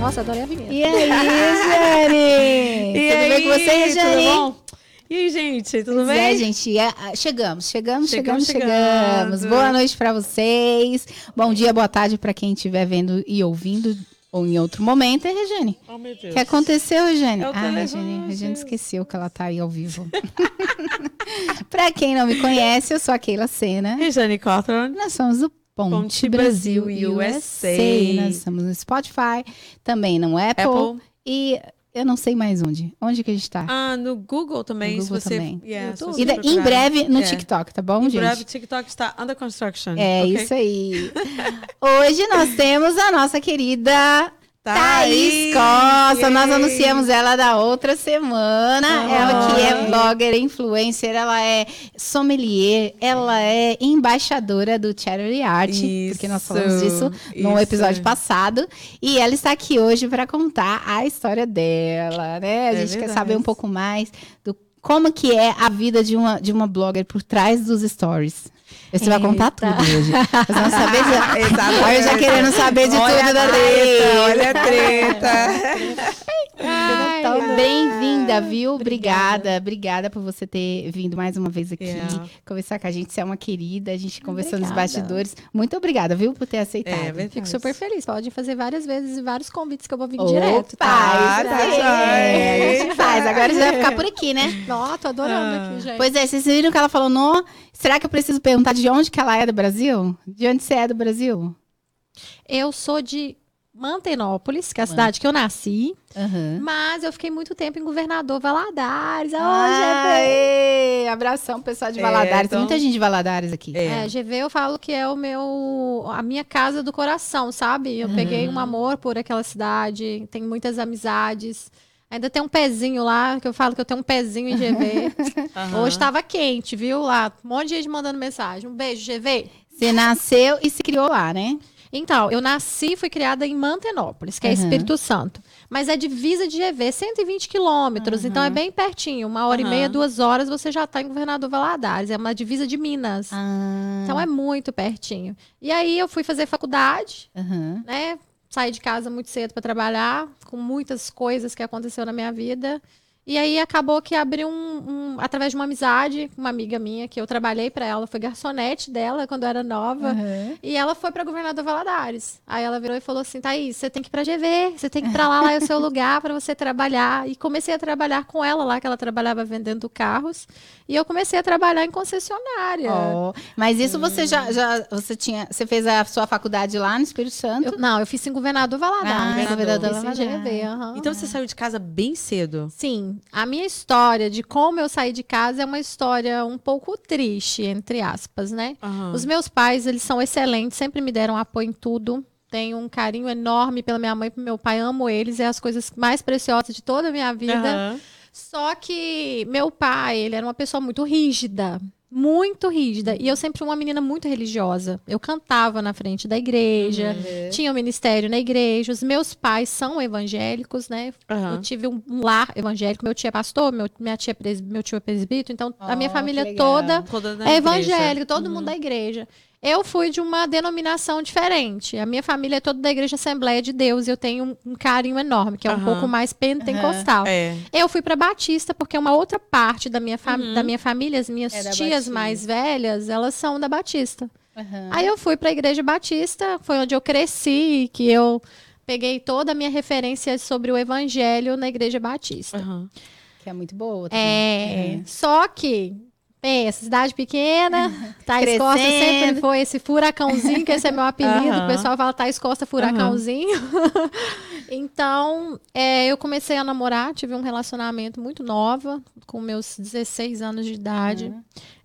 Nossa, adorei a vinheta. E aí, Jane? E tudo aí, bem com você, Jane? Tudo bom? E aí, gente, tudo Pois bem? É, gente, é, chegamos, chegamos, chegamos, Chegamos. Boa noite pra vocês. Bom dia, boa tarde pra quem estiver vendo e ouvindo ou em outro momento. É, Regiane? Oh, meu Deus. O que aconteceu, Regiane? É o ah, Regiane, Regiane Deus. esqueceu que ela tá aí ao vivo. pra quem não me conhece, eu sou a Keila Sena. Rejane Cawthorn. Nós somos do Ponte, Ponte Brasil, Brasil, USA. USA. Nós estamos no Spotify, também no Apple, Apple. e eu não sei mais onde. Onde que a gente tá? Ah, no Google também, No se Google você... também. Yeah, se YouTube. você e da- em breve no É. TikTok, tá bom, Em gente? breve, TikTok está under construction. É ok? isso aí. Hoje nós temos a nossa querida Thaís Costa. Nós anunciamos ela da outra semana. Aham. Ela que é blogger, influencer, ela é sommelier, ela é embaixadora do Charity Art, porque nós falamos disso no isso. episódio passado. E ela está aqui hoje para contar a história dela, né? A É gente quer saber um pouco mais do como que é a vida de uma, de uma blogger por trás dos stories. Você vai contar tudo hoje. Nós vamos saber de... Exatamente. Olha, eu já querendo saber de Olha tudo da treta, olha a treta. Bem-vinda, viu? Obrigada. Obrigada por você ter vindo mais uma vez aqui Yeah. conversar com a gente. Você é uma querida, a gente conversou nos Obrigada. bastidores. Muito obrigada, viu, por ter aceitado. É, verdade. Fico super feliz. Pode fazer várias vezes e vários convites que eu vou vir Opa, direto, tá? Tá gente faz. Agora você vai ficar por aqui, né? Ó, tô adorando Ah. aqui, gente. Pois é, vocês viram que ela falou, não? Será que eu preciso perguntar de onde que ela é do Brasil? De onde você é do Brasil? Eu sou de Mantenópolis, que é a cidade que eu nasci, Aham. mas eu fiquei muito tempo em Governador Valadares. Ó, Ah, ê, abração, pessoal de É, Valadares. Tem então- muita gente de Valadares aqui. GV. É. É, GV eu falo que é o meu, a minha casa do coração, sabe? Eu peguei um amor por aquela cidade, tenho muitas amizades. Ainda tem um pezinho lá, que eu falo que eu tenho um pezinho em GV. Aham. Hoje tava quente, viu? Lá, um monte de gente mandando mensagem. Um beijo, GV. Você nasceu e se criou lá, né? Então, eu nasci e fui criada em Mantenópolis, que é Uhum. Espírito Santo. Mas é divisa de GV, 120 quilômetros, então é bem pertinho. Uma hora e Uhum. meia, duas horas, você já está em Governador Valadares. É uma divisa de Minas. Ah, Então é muito pertinho. E aí eu fui fazer faculdade, né? Saí de casa muito cedo para trabalhar, com muitas coisas que aconteceu na minha vida. E aí acabou que abriu um, um- através de uma amizade, uma amiga minha que eu trabalhei para ela, foi garçonete dela quando eu era nova. Aham. E ela foi para Governador Valadares. Aí ela virou e falou assim: Thaís, você tem que ir pra GV, você tem que ir pra lá, lá é o seu lugar para você trabalhar. E comecei a trabalhar com ela lá, que ela trabalhava vendendo carros. E eu comecei a trabalhar em concessionária. Ó, Mas isso você já, já você tinha, você fez a sua faculdade lá no Espírito Santo? Eu- não, eu fiz em Governador Ah, Valadares. Governador Fiz em Valadares. GV, aham. Então você saiu de casa bem cedo. Sim, a minha história de como eu saí de casa é uma história um pouco triste, entre aspas, né? Aham. Os meus pais, eles são excelentes, sempre me deram apoio em tudo. Tenho um carinho enorme pela minha mãe e pelo meu pai, amo eles, é as coisas mais preciosas de toda a minha vida. Aham. Só que meu pai, ele era uma pessoa muito rígida, muito rígida, e eu sempre fui uma menina muito religiosa. Eu cantava na frente da igreja, tinha um ministério na igreja. Os meus pais são evangélicos, né? Eu Aham. tive um, lar evangélico, meu tio é pastor, meu, minha tia é pres- meu tio é presbítero, então a minha Oh, família toda Toda é igreja. evangélico, todo mundo da igreja. Eu fui de uma denominação diferente. A minha família é toda da igreja Assembleia de Deus e eu tenho um, um carinho enorme, que é um Aham. pouco mais pentecostal. É. Eu fui para Batista porque uma outra parte da minha, fam- da minha família, as minhas É tias Batista. mais velhas, elas são da Batista. Aí eu fui para a igreja Batista, foi onde eu cresci, que eu peguei toda a minha referência sobre o evangelho na igreja Batista. Que é muito boa. também. É, só que pensa, cidade pequena, Thais Costa Crescendo. sempre foi esse furacãozinho, que esse é meu apelido, Aham. o pessoal fala Thais Costa furacãozinho. então, é, eu comecei a namorar, tive um relacionamento muito nova, com meus 16 anos de idade.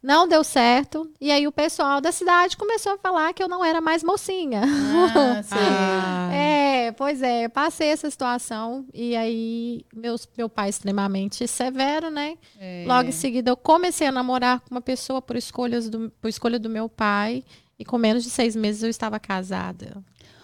Não deu certo, e aí o pessoal da cidade começou a falar que eu não era mais mocinha. Ah, sim. Ah. É, pois é, passei essa situação e aí meus, meu pai extremamente severo, né? É. Logo em seguida eu comecei a namorar com uma pessoa por escolhas do, por escolha do meu pai e com menos de seis meses eu estava casada.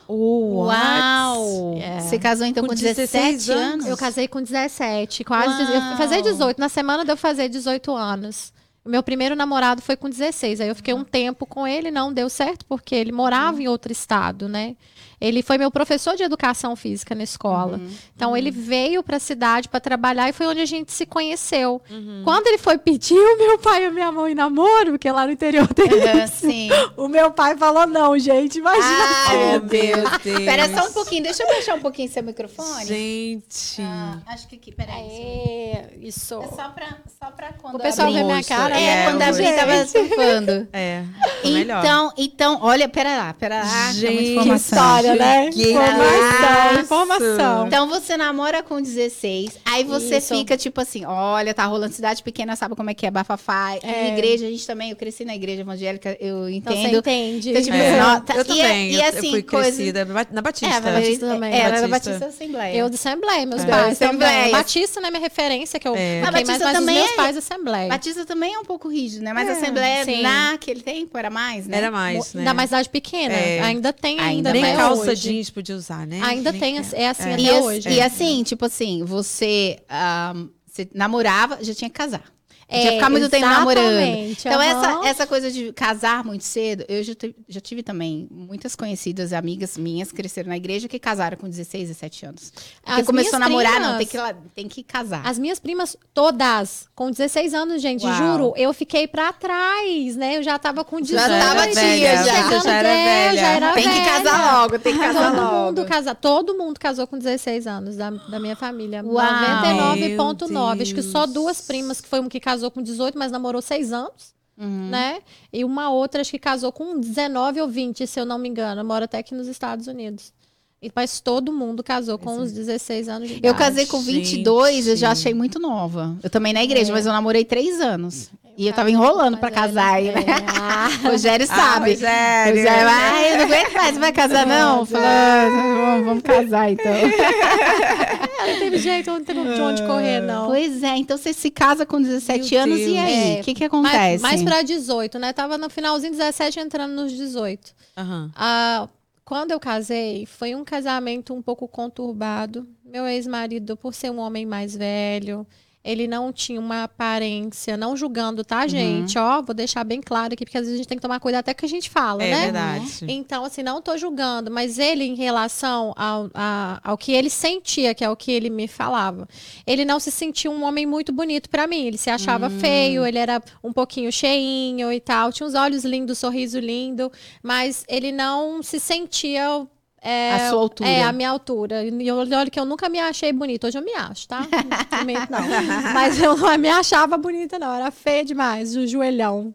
Uau! É. Você casou então com, Com 17 16 anos? Eu casei com 17, quase. Uau. Eu fui fazer 18. Na semana de eu fazer 18 anos. O meu primeiro namorado foi com 16. Aí eu fiquei um tempo com ele, não deu certo, porque ele morava em outro estado, né? Ele foi meu professor de educação física na escola. Uhum. Então ele veio para a cidade para trabalhar e foi onde a gente se conheceu. Uhum. Quando ele foi pedir o meu pai e a minha mãe namoro, porque lá no interior tem isso, sim. o meu pai falou não, gente, imagina. Ai, meu Oh, Deus. meu Deus. Espera só um pouquinho, deixa eu baixar um pouquinho seu microfone. Gente. Ah, acho que aqui, peraí. É, isso. É só pra, só pra quando O pessoal abrir. vê minha cara. É, É, quando a gente. tava surfando. É. tá melhor. Então, então, olha, pera lá, pera lá. que é muita Gente, informação. história, né? Que Informação, informação. Então você namora com 16, aí você Isso. fica tipo assim, olha, tá rolando cidade pequena, sabe como é que é bafafá. E É. igreja, a gente também, eu cresci na igreja evangélica, eu Então você entendo. entende. Então, tipo, É, não, tá- eu e- também. e eu- assim, eu fui coisa- crescida na Batista. É, Batista também. É, era da Batista. Assembleia. Eu de Assembleia, meus É. pais Assembleia. Batista, né, minha referência, que eu É. mais, Batista também meus é- pais Assembleia. Batista também é um pouco rígido, né? Mas É, Assembleia sim. naquele tempo era mais, né? Era mais, né? Ainda mais cidade pequena. É. Ainda tem, Ainda ainda, calça hoje. jeans podia usar, né? Ainda Nem- tem, é assim É. até E, as- hoje. e assim, tipo assim, você, ahm, você namorava, já tinha que casar. Que É, ficar muito tempo namorando. exatamente, Então, aham. essa, essa coisa de casar muito cedo, eu já, já tive também muitas conhecidas, amigas minhas, que cresceram na igreja, que casaram com 16, 17 anos. Porque As começou a namorar, primas- não, tem que, tem que casar. As minhas primas, todas, com 16 anos, gente, Uau. juro, eu fiquei pra trás, né? Eu já tava com 18. Já tava era tia, velha, já. você já era velha. já era tem que velha. casar logo, tem que casar Todo logo. mundo, casa, todo mundo casou com 16 anos da, da minha família. Uau. 99,9. Acho que só duas primas, que foi uma que casou com 18, mas namorou 6 anos, Uhum. né? E uma outra, acho que casou com 19 ou 20, se eu não me engano. Mora até aqui nos Estados Unidos. E, mas todo mundo casou com os 16 anos de idade. Eu casei com 22, eu já Gente. achei muito nova. Eu também na igreja, É. mas eu namorei três anos. E eu tava enrolando pra casar. aí, né? É. Ah, Rogério Ah, sabe. Rogério. Rogério, ai, eu não aguento mais, você vai casar não? Eu Falei, ah, vamos, vamos casar então. não teve jeito, não teve de onde correr, não. Pois é, então você se casa com 17 Meu anos e Deus. aí? É. O que que acontece? Mais, mais pra 18, né? Tava no finalzinho 17, entrando nos 18. Aham. Ah, quando eu casei, foi um casamento um pouco conturbado. Meu ex-marido, por ser um homem mais velho, ele não tinha uma aparência, não julgando, tá, Uhum. gente? Ó, vou deixar bem claro aqui, porque às vezes a gente tem que tomar cuidado até que a gente fala, É né? verdade. Então, assim, não tô julgando, mas ele, em relação ao, a- ao que ele sentia, que é o que ele me falava, ele não se sentia um homem muito bonito pra mim. Ele se achava Hum. feio, ele era um pouquinho cheinho e tal, tinha uns olhos lindos, sorriso lindo, mas ele não se sentia. É, A sua altura. É, a minha altura. E eu- olha que eu nunca me achei bonita. Hoje eu me acho, tá? Não. Mas eu não me achava bonita, não. Era feia demais, o joelhão.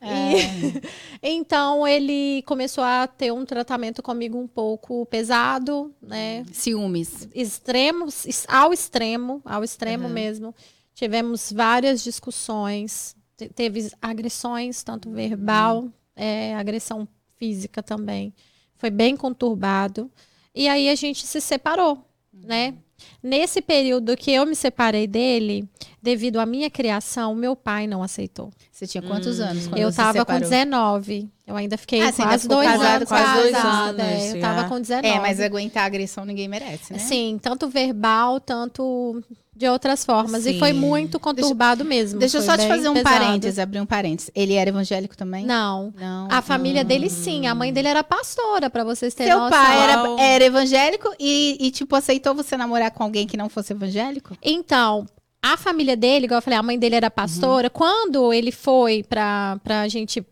E- então ele começou a ter um tratamento comigo um pouco pesado, né? Ciúmes. Extremos, ao extremo, ao extremo mesmo. Tivemos várias discussões, te- teve agressões, tanto verbal, é, agressão física também. Foi bem conturbado. E aí a gente se separou, né? Nesse período que eu me separei dele, devido à minha criação, meu pai não aceitou. Você tinha quantos anos quando eu você tava com separou? 19. Eu ainda fiquei Ah, ainda quase ficou dois casado anos quase dois casada. anos, é, eu já. tava com 19. É, mas aguentar agressão ninguém merece, né? Sim, tanto verbal, tanto de outras formas. E Sim. foi muito conturbado mesmo. Deixa eu só te fazer um pesado. parênteses, abrir um parênteses. Ele era evangélico também? Não. Não. A família dele, sim. A mãe dele era pastora, pra vocês terem Seu noção. pai era, era evangélico e, e, tipo, aceitou você namorar com alguém que não fosse evangélico? Então, a família dele, igual eu falei, a mãe dele era pastora. Quando ele foi pra, pra gente.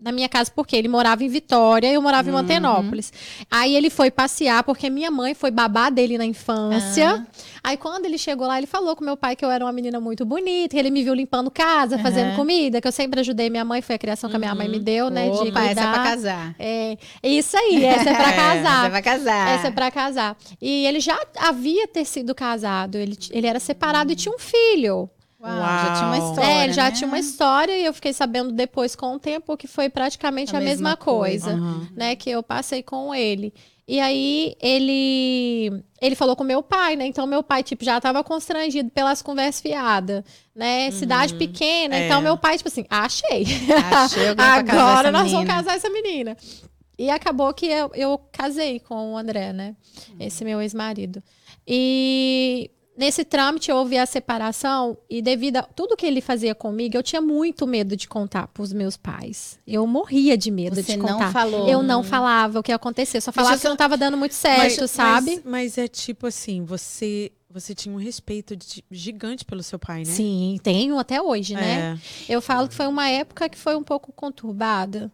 Na minha casa, porque ele morava em Vitória e eu morava em Mantenópolis. Aí ele foi passear, porque minha mãe foi babá dele na infância. Aí quando ele chegou lá, ele falou com meu pai que eu era uma menina muito bonita, que ele me viu limpando casa, fazendo comida, que eu sempre ajudei minha mãe, foi a criação que a minha mãe me deu, né? de Opa, cuidar. essa é pra casar. É, isso aí, essa é pra É, casar. Essa é pra casar. Essa é pra casar. E ele já havia ter sido casado, ele, ele era separado e tinha um filho. Uau, já tinha uma Uau. história, é, ele já né? tinha uma história e eu fiquei sabendo depois com o tempo que foi praticamente A a, mesma mesma, coisa. coisa, Aham. né, que eu passei com ele. E aí ele ele falou com meu pai, né? Então meu pai tipo já tava constrangido pelas conversas fiadas, né? Cidade pequena. É. Então meu pai tipo assim, achei. Achei Agora nós menina. vamos casar essa menina. E acabou que eu, eu casei com o André, né? Esse meu ex-marido. E Nesse trâmite houve a separação e devido a tudo que ele fazia comigo, eu tinha muito medo de contar para os meus pais. Eu morria de medo Você de não contar. falou. Eu não falava o que ia acontecer, só falava que não estava dando muito certo, sabe? Mas, mas é tipo assim, você, você tinha um respeito de- gigante pelo seu pai, né? Sim, tenho até hoje, né? É. Eu falo que foi uma época que foi um pouco conturbada,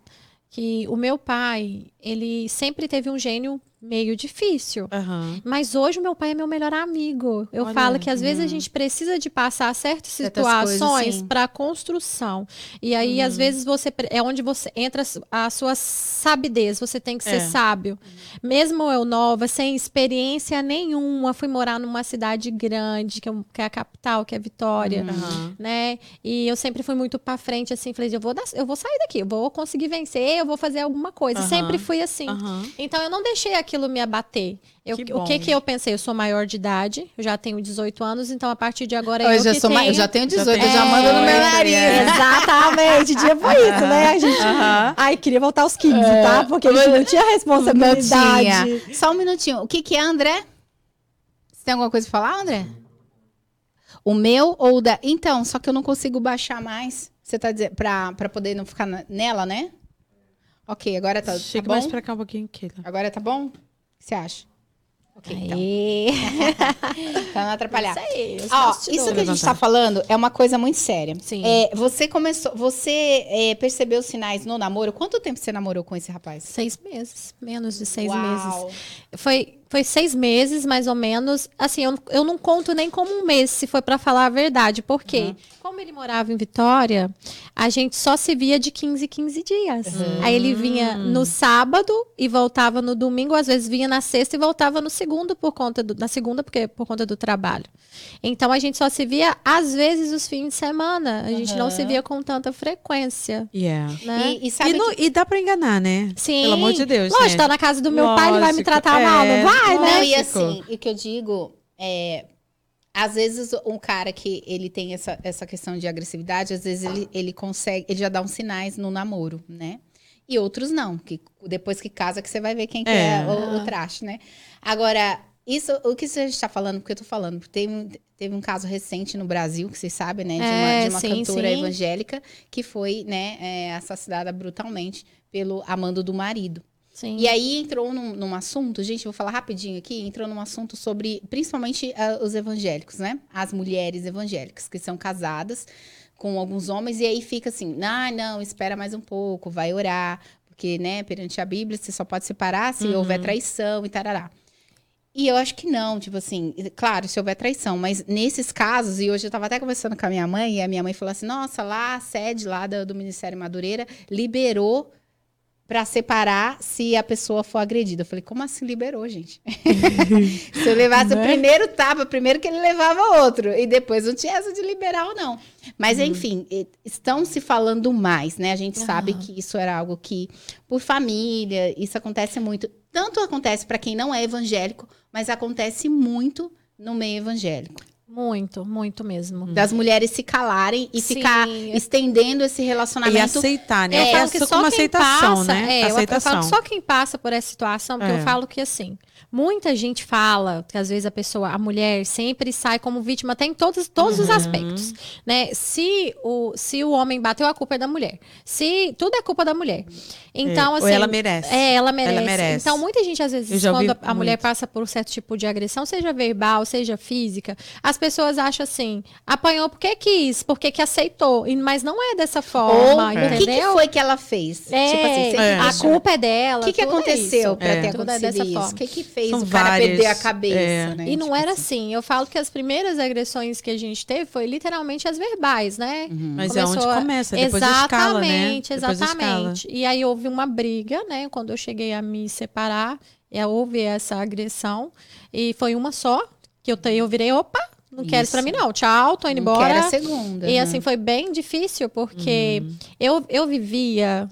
que o meu pai, ele sempre teve um gênio meio difícil. Aham. Mas hoje o meu pai é meu melhor amigo. Eu Olha, falo que às vezes a gente precisa de passar certas situações para construção. E aí às vezes você é onde você entra a sua sabidez, você tem que ser É. sábio. Mesmo eu nova, sem experiência nenhuma, fui morar numa cidade grande, que é, é a capital, que é Vitória Aham. né? E eu sempre fui muito pra frente, assim, falei, eu vou, dar- eu vou sair daqui, eu vou conseguir vencer, eu vou fazer alguma coisa. Sempre fui assim. Então eu não deixei aquilo me abater. Eu- Que o que que eu pensei? Eu sou maior de idade, eu já tenho 18 anos, então a partir de agora Eu eu já, que sou tenho... eu já tenho 18, eu É, já mando no meu nariz. é. Exatamente, tipo isso, né? A gente. Aham. Ai, queria voltar aos 15, É. tá? Porque a gente não tinha Não responsabilidade. tinha. Só um minutinho. O que, que é, André? Você tem alguma coisa pra falar, André? O meu ou o da. Então, só que eu não consigo baixar mais. Você tá dizendo. Pra, pra poder não ficar nela, né? Ok, agora tá, tá Chega bom? mais pra cá um pouquinho, Keila. Agora tá bom? O que você acha? Ok, então. Aê. Pra não atrapalhar. Isso aí, Ó, isso que a gente tá falando é uma coisa muito séria. Sim. É, você começou. Você é, percebeu os sinais no namoro? Quanto tempo você namorou com esse rapaz? Seis meses, menos de seis Uau. meses. Foi, foi seis meses, mais ou menos. Assim, eu, eu não conto nem como um mês, se foi pra falar a verdade. Por quê? Como ele morava em Vitória, a gente só se via de 15 em 15 dias. Aí ele vinha no sábado e voltava no domingo, às vezes vinha na sexta e voltava no segundo por conta do, na segunda porque por conta do trabalho. Então a gente só se via às vezes os fins de semana. A gente não se via com tanta frequência, Yeah. né? E, e sabe E, não- e dá pra enganar, né? Sim. Pelo amor de Deus, Lógico, né? tá na casa do meu pai, ele vai me Lógico, tratar mal, é. não vai, né? Não, e assim, o que eu digo é. Às vezes, um cara que ele tem essa, essa questão de agressividade, às vezes ele, ele consegue, ele já dá uns sinais no namoro, né? E outros não, que depois que casa que você vai ver quem que é, É. o, o traste, né? Agora, isso, o que você está falando, porque eu tô falando, porque teve, um- teve um caso recente no Brasil, que vocês sabem, né? De uma, É, de uma sim, cantora sim. evangélica que foi, né, é, assassinada brutalmente pelo amando do marido. Sim. E aí entrou num, num assunto, gente, vou falar rapidinho aqui, entrou num assunto sobre, principalmente ah, os evangélicos, né? As mulheres evangélicas que são casadas com alguns homens, e aí fica assim, ah, não, espera mais um pouco, vai orar, porque, né, perante a Bíblia, você só pode separar se Uhum. houver traição e tarará. E eu acho que não, tipo assim, claro, se houver traição, mas nesses casos, e hoje eu tava até conversando com a minha mãe, e a minha mãe falou assim: nossa, lá a sede lá do, do Ministério Madureira liberou pra separar se a pessoa for agredida. Eu falei, como assim liberou, gente? se eu levasse o Né? primeiro tapa, primeiro que ele levava outro, e depois não tinha essa de liberar ou não. Mas, Uhum. enfim, estão se falando mais, né? A gente sabe Aham. que isso era algo que, por família, isso acontece muito. Tanto acontece para quem não é evangélico, mas acontece muito no meio evangélico. Muito, muito mesmo. Das mulheres se calarem e Sim. ficar estendendo esse E relacionamento. aceitar, né? Eu É, falo que só quem aceitação, passa, né? é, eu- eu, aceitação. falo que só quem passa por essa situação, porque É. eu falo que assim, muita gente fala que às vezes a pessoa, a mulher sempre sai como vítima, tem todos, todos os Uhum. aspectos, né? Se o, se o homem bateu, a culpa é da mulher. Se tudo é culpa da mulher. Então, É, assim, ou ela merece. É, ela merece. merece. Então, muita gente, às Eu vezes, quando a, a mulher passa por um certo tipo de agressão, seja verbal, seja física, as pessoas acham assim, apanhou porque quis, porque que aceitou. E- Mas não é dessa Ou forma, o que, que foi que ela fez? É, tipo assim, É. a acha- culpa é dela. O que, que é aconteceu É. ter Tudo é acontecido dessa isso? forma. O que, que fez São o cara várias, perder a cabeça, é. né? E não Tipo era assim. Eu falo que as primeiras agressões que a gente teve foi literalmente as verbais, né? Mas é onde Começou a- começa, depois escala, né? Exatamente, exatamente. E aí houve uma briga, né? Quando eu cheguei a me separar, é, houve essa agressão. E foi uma só, que eu, eu virei, opa, não quero isso pra mim não. Tchau, tô indo Não embora. quero a segunda. E né? assim, foi bem difícil, porque Uhum. eu, eu vivia.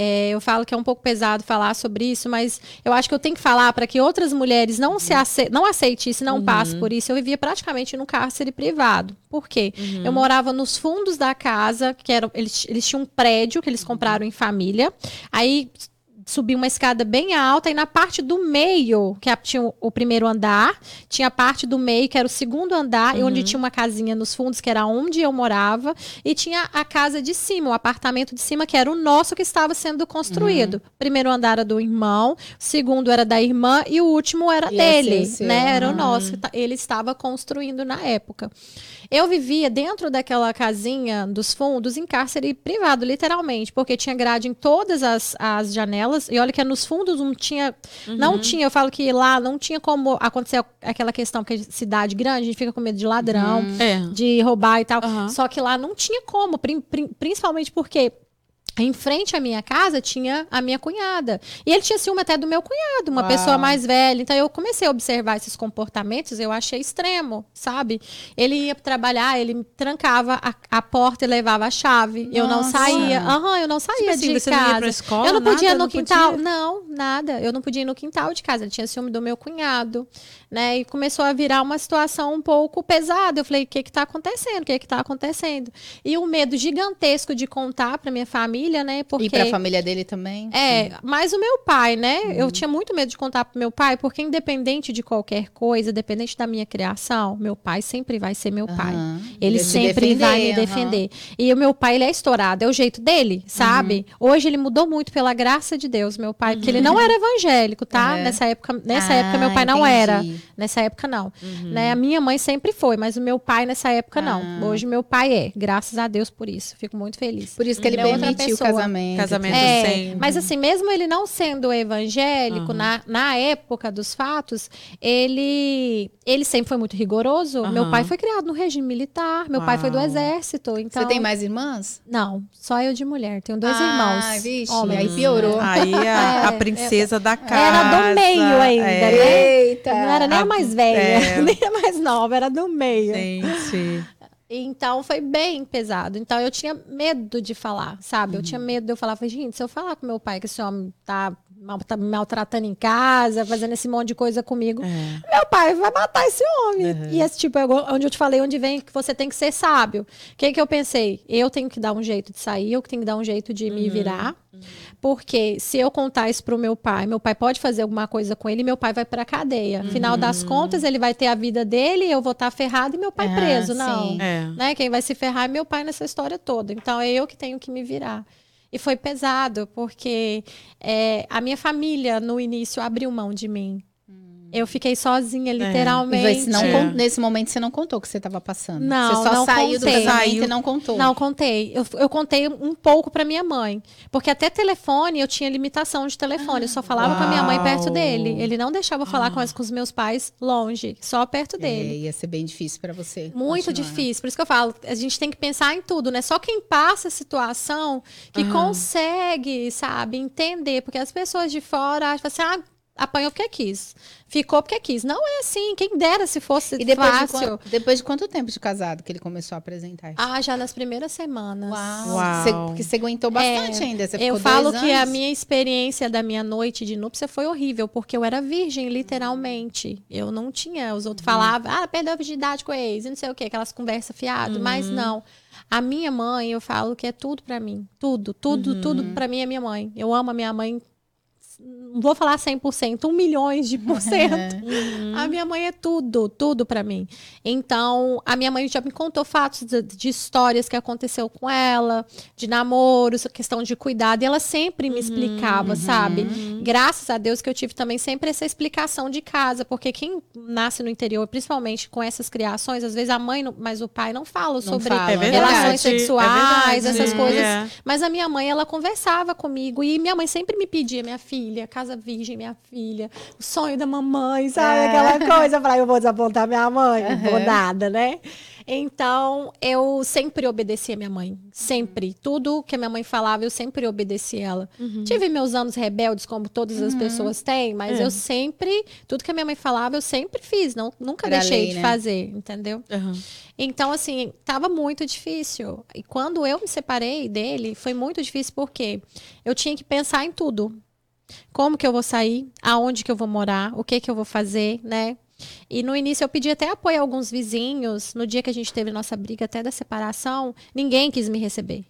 é, eu falo que é um pouco pesado falar sobre isso, mas eu acho que eu tenho que falar para que outras mulheres não se ace não aceitem isso, não passem por isso. Eu vivia praticamente num cárcere privado. Por quê? Eu morava nos fundos da casa, que era, eles, eles tinham um prédio que eles compraram em família. Aí subir uma escada bem alta e na parte do meio, que a- tinha o, primeiro andar, tinha a parte do meio, que era o segundo andar, e onde tinha uma casinha nos fundos, que era onde eu morava, e tinha a casa de cima, o apartamento de cima, que era o nosso que estava sendo construído. O primeiro andar era do irmão, o segundo era da irmã e o último era Ia ser dele, né? Era o Uhum. nosso. ta- Ele estava construindo na época. Eu vivia dentro daquela casinha dos fundos em cárcere privado, literalmente, porque tinha grade em todas as, as janelas. E olha que nos fundos não tinha. Não tinha, eu falo que lá não tinha como acontecer aquela questão que é cidade grande, a gente fica com medo de ladrão, É. de roubar e tal. Aham. Só que lá não tinha como, prin- prin- principalmente porque. Em frente à minha casa tinha a minha cunhada. E ele tinha ciúme até do meu cunhado, uma pessoa mais velha. Então eu comecei a observar esses comportamentos, eu achei extremo, sabe? Ele ia trabalhar, ele trancava a, a porta e levava a chave. Eu não Nossa. saía. Aham, eu não saía assim, de não casa. pra escola, eu não podia ir nada? no Não quintal. podia? Não, nada. Eu não podia ir no quintal de casa. Ele tinha ciúme do meu cunhado, né? E começou a virar uma situação um pouco pesada. Eu falei, o que que tá acontecendo? O que que tá acontecendo? E um medo gigantesco de contar pra minha família, né? Porque E pra família dele também? é, mas o meu pai, né? Uhum. Eu tinha muito medo de contar pro meu pai, porque independente de qualquer coisa, independente da minha criação, meu pai sempre vai ser meu pai. Aham. Ele sempre defender, vai me defender. E o meu pai, ele é estourado, é o jeito dele, sabe? Uhum. Hoje ele mudou muito pela graça de Deus, meu pai, porque ele não era evangélico, tá? Uhum. Nessa época, nessa Ah, época meu pai não entendi. era. Nessa época não, né? A minha mãe sempre foi, mas o meu pai nessa época não. Ah. Hoje meu pai é, graças a Deus por isso. Fico muito feliz. Por isso que ele Ele é outra permitiu o casamento. Casamento É, sem. mas assim, mesmo ele não sendo evangélico, na, na época dos fatos, ele, ele sempre foi muito rigoroso. Aham. Meu pai foi criado no regime militar, meu pai foi do Uau. exército. Então, Você tem mais irmãs? Não, só eu de mulher. Tenho dois Ah, irmãos. vixe, homens. aí piorou. Aí a, a É, princesa da casa. Era do meio ainda, é. né? Eita! Não era nem a mais velha, É. nem a mais nova, era do meio. Gente. Então foi bem pesado. Então eu tinha medo de falar, sabe? Eu tinha medo de eu falar, falei, gente, se eu falar com meu pai que esse homem tá me maltratando em casa, fazendo esse monte de coisa comigo, É. meu pai vai matar esse homem. E esse tipo, é onde eu te falei, onde vem que você tem que ser sábio. O que que eu pensei? Eu tenho que dar um jeito de sair, eu que tenho que dar um jeito de me virar. Porque se eu contar isso pro meu pai, meu pai pode fazer alguma coisa com ele, meu pai vai pra cadeia. Afinal das contas, ele vai ter a vida dele, eu vou estar ferrado e meu pai Ah, preso. Não É. né? Quem vai se ferrar é meu pai nessa história toda. Então é eu que tenho que me virar. E foi pesado, porque é, a minha família, no início, abriu mão de mim. Eu fiquei sozinha, E literalmente. É. con- nesse momento você não contou o que você estava passando. Não, você só não saiu do contei. casamento Saiu. e não contou. Não, contei. Eu, eu contei um pouco pra minha mãe. Porque até telefone, eu tinha limitação de telefone. Eu só falava com a minha mãe perto dele. Ele não deixava eu falar com, com os meus pais longe, só perto É, dele. ia ser bem difícil para você. Muito continuar. difícil. Por isso que eu falo, a gente tem que pensar em tudo, né? Só quem passa a situação que consegue, sabe, entender. Porque as pessoas de fora acham assim, ah, apanhou porque quis. Ficou porque quis. Não é assim. Quem dera se fosse E depois de, fácil. quanto, depois de quanto tempo de casado que ele começou a apresentar? Ah, já nas primeiras semanas. Uau. Uau. Você, porque você aguentou bastante ainda. Você É, Eu ficou falo que a minha experiência da minha noite de núpcia foi horrível, porque eu era virgem, literalmente. Eu não tinha. Os outros falavam, ah, perdeu a virgindade com o ex, e não sei o quê, aquelas conversas fiadas. Mas não. A minha mãe, eu falo que é tudo pra mim. Tudo, tudo, tudo pra mim é minha mãe. Eu amo a minha mãe. Não vou falar 100%, um milhões de por cento. A minha mãe é tudo, tudo pra mim. Então, a minha mãe já me contou fatos de, de histórias que aconteceu com ela, de namoros, questão de cuidado, e ela sempre me explicava, sabe? Graças a Deus que eu tive também sempre essa explicação de casa, porque quem nasce no interior, principalmente com essas criações, às vezes a mãe, não- mas o pai não fala sobre fala, É verdade. relações é sexuais, verdade. essas coisas. É. Mas a minha mãe, ela conversava comigo e minha mãe sempre me pedia, minha filha, casa virgem, minha filha, o sonho da mamãe, sabe? É. Aquela coisa. Eu falei, eu vou desapontar minha mãe, não vou nada, né? Então, eu sempre obedeci a minha mãe. Sempre. Tudo que a minha mãe falava, eu sempre obedeci ela. Uhum. Tive meus anos rebeldes, como todas as pessoas têm, mas É. eu sempre, tudo que a minha mãe falava, eu sempre fiz. Não, nunca Era deixei lei, de né? fazer, entendeu? Então, assim, tava muito difícil. E quando eu me separei dele, foi muito difícil porque eu tinha que pensar em tudo. Como que eu vou sair? Aonde que eu vou morar? O que que eu vou fazer, né? E no início eu pedi até apoio a alguns vizinhos. No dia que a gente teve nossa briga até da separação, ninguém quis me receber.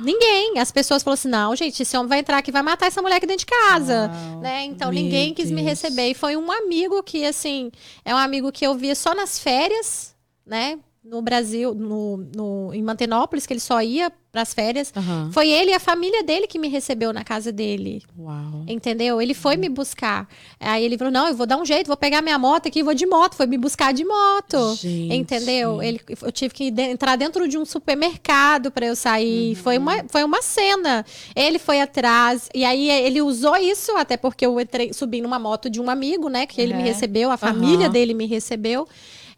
Ninguém. As pessoas falaram assim: não, gente, esse homem vai entrar aqui e vai matar essa mulher aqui dentro de casa. Né? Então ninguém quis me Deus. receber. E foi um amigo que, assim, é um amigo que eu via só nas férias, né? No Brasil, no, no, em Mantenópolis, que ele só ia para as férias. Aham. Foi ele e a família dele que me recebeu na casa dele. Uau. Entendeu? Ele foi me buscar. Aí ele falou: não, eu vou dar um jeito, vou pegar minha moto aqui, vou de moto. Foi me buscar de moto. Gente. Entendeu? Ele, eu tive que entrar dentro de um supermercado para eu sair. Foi, uma, foi uma cena. Ele foi atrás. E aí ele usou isso, até porque eu entrei, subi numa moto de um amigo, né? Que ele me Uhum. recebeu, a família Aham. dele me recebeu.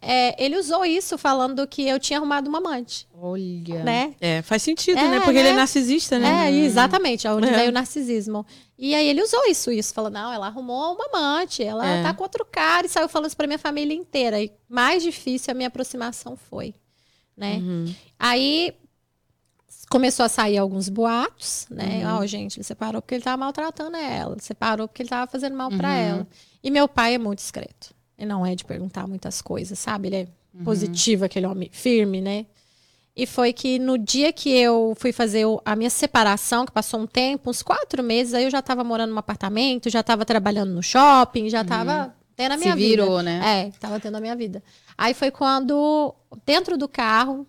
É, ele usou isso falando que eu tinha arrumado uma amante, Olha. né? É, faz sentido, É, né? Porque ele é né? narcisista, né? É, exatamente, onde É. veio o narcisismo. E aí ele usou isso, isso. Falou, não, ela arrumou uma amante, ela É. tá com outro cara. E saiu falando isso pra minha família inteira. E mais difícil a minha aproximação foi, né? Uhum. Aí começou a sair alguns boatos, né? Uhum. Ó, gente, ele separou porque ele tava maltratando ela. ele Separou porque ele tava fazendo mal pra Uhum. ela. E meu pai é muito discreto. Ele não é de perguntar muitas coisas, sabe? Ele é Uhum. positivo, aquele homem firme, né? E foi que no dia que eu fui fazer a minha separação, que passou um tempo, uns quatro meses, aí eu já tava morando num apartamento, já tava trabalhando no shopping, já tava tendo a minha Uhum. Se virou, vida. né? É, tava tendo a minha vida. Aí foi quando, dentro do carro,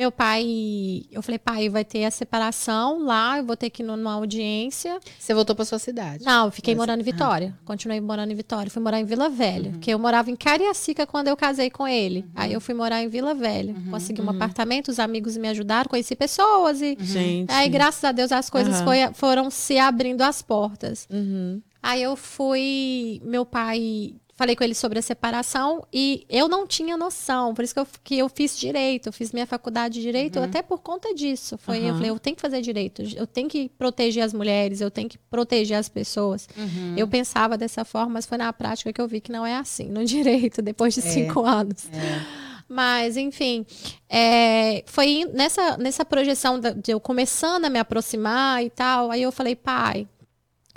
meu pai, eu falei, pai, vai ter a separação lá, eu vou ter que ir numa audiência. Você voltou pra sua cidade. Não, eu fiquei Mas- morando em Vitória. Continuei morando em Vitória. Fui morar em Vila Velha. Porque eu morava em Cariacica quando eu casei com ele. Aí eu fui morar em Vila Velha. Consegui um apartamento, os amigos me ajudaram, conheci pessoas e. Gente. Aí, graças a Deus, as coisas foi- foram se abrindo as portas. Uhum. Aí eu fui. Meu pai. Falei com ele sobre a separação e eu não tinha noção. Por isso que eu, que eu fiz direito. Eu fiz minha faculdade de direito até por conta disso. Foi, Eu Aham. falei, eu tenho que fazer direito. Eu tenho que proteger as mulheres. Eu tenho que proteger as pessoas. Uhum. Eu pensava dessa forma, mas foi na prática que eu vi que não é assim. No direito, depois de É. cinco anos. É. Mas, enfim, é, foi nessa, nessa projeção de eu começando a me aproximar e tal. Aí eu falei, pai,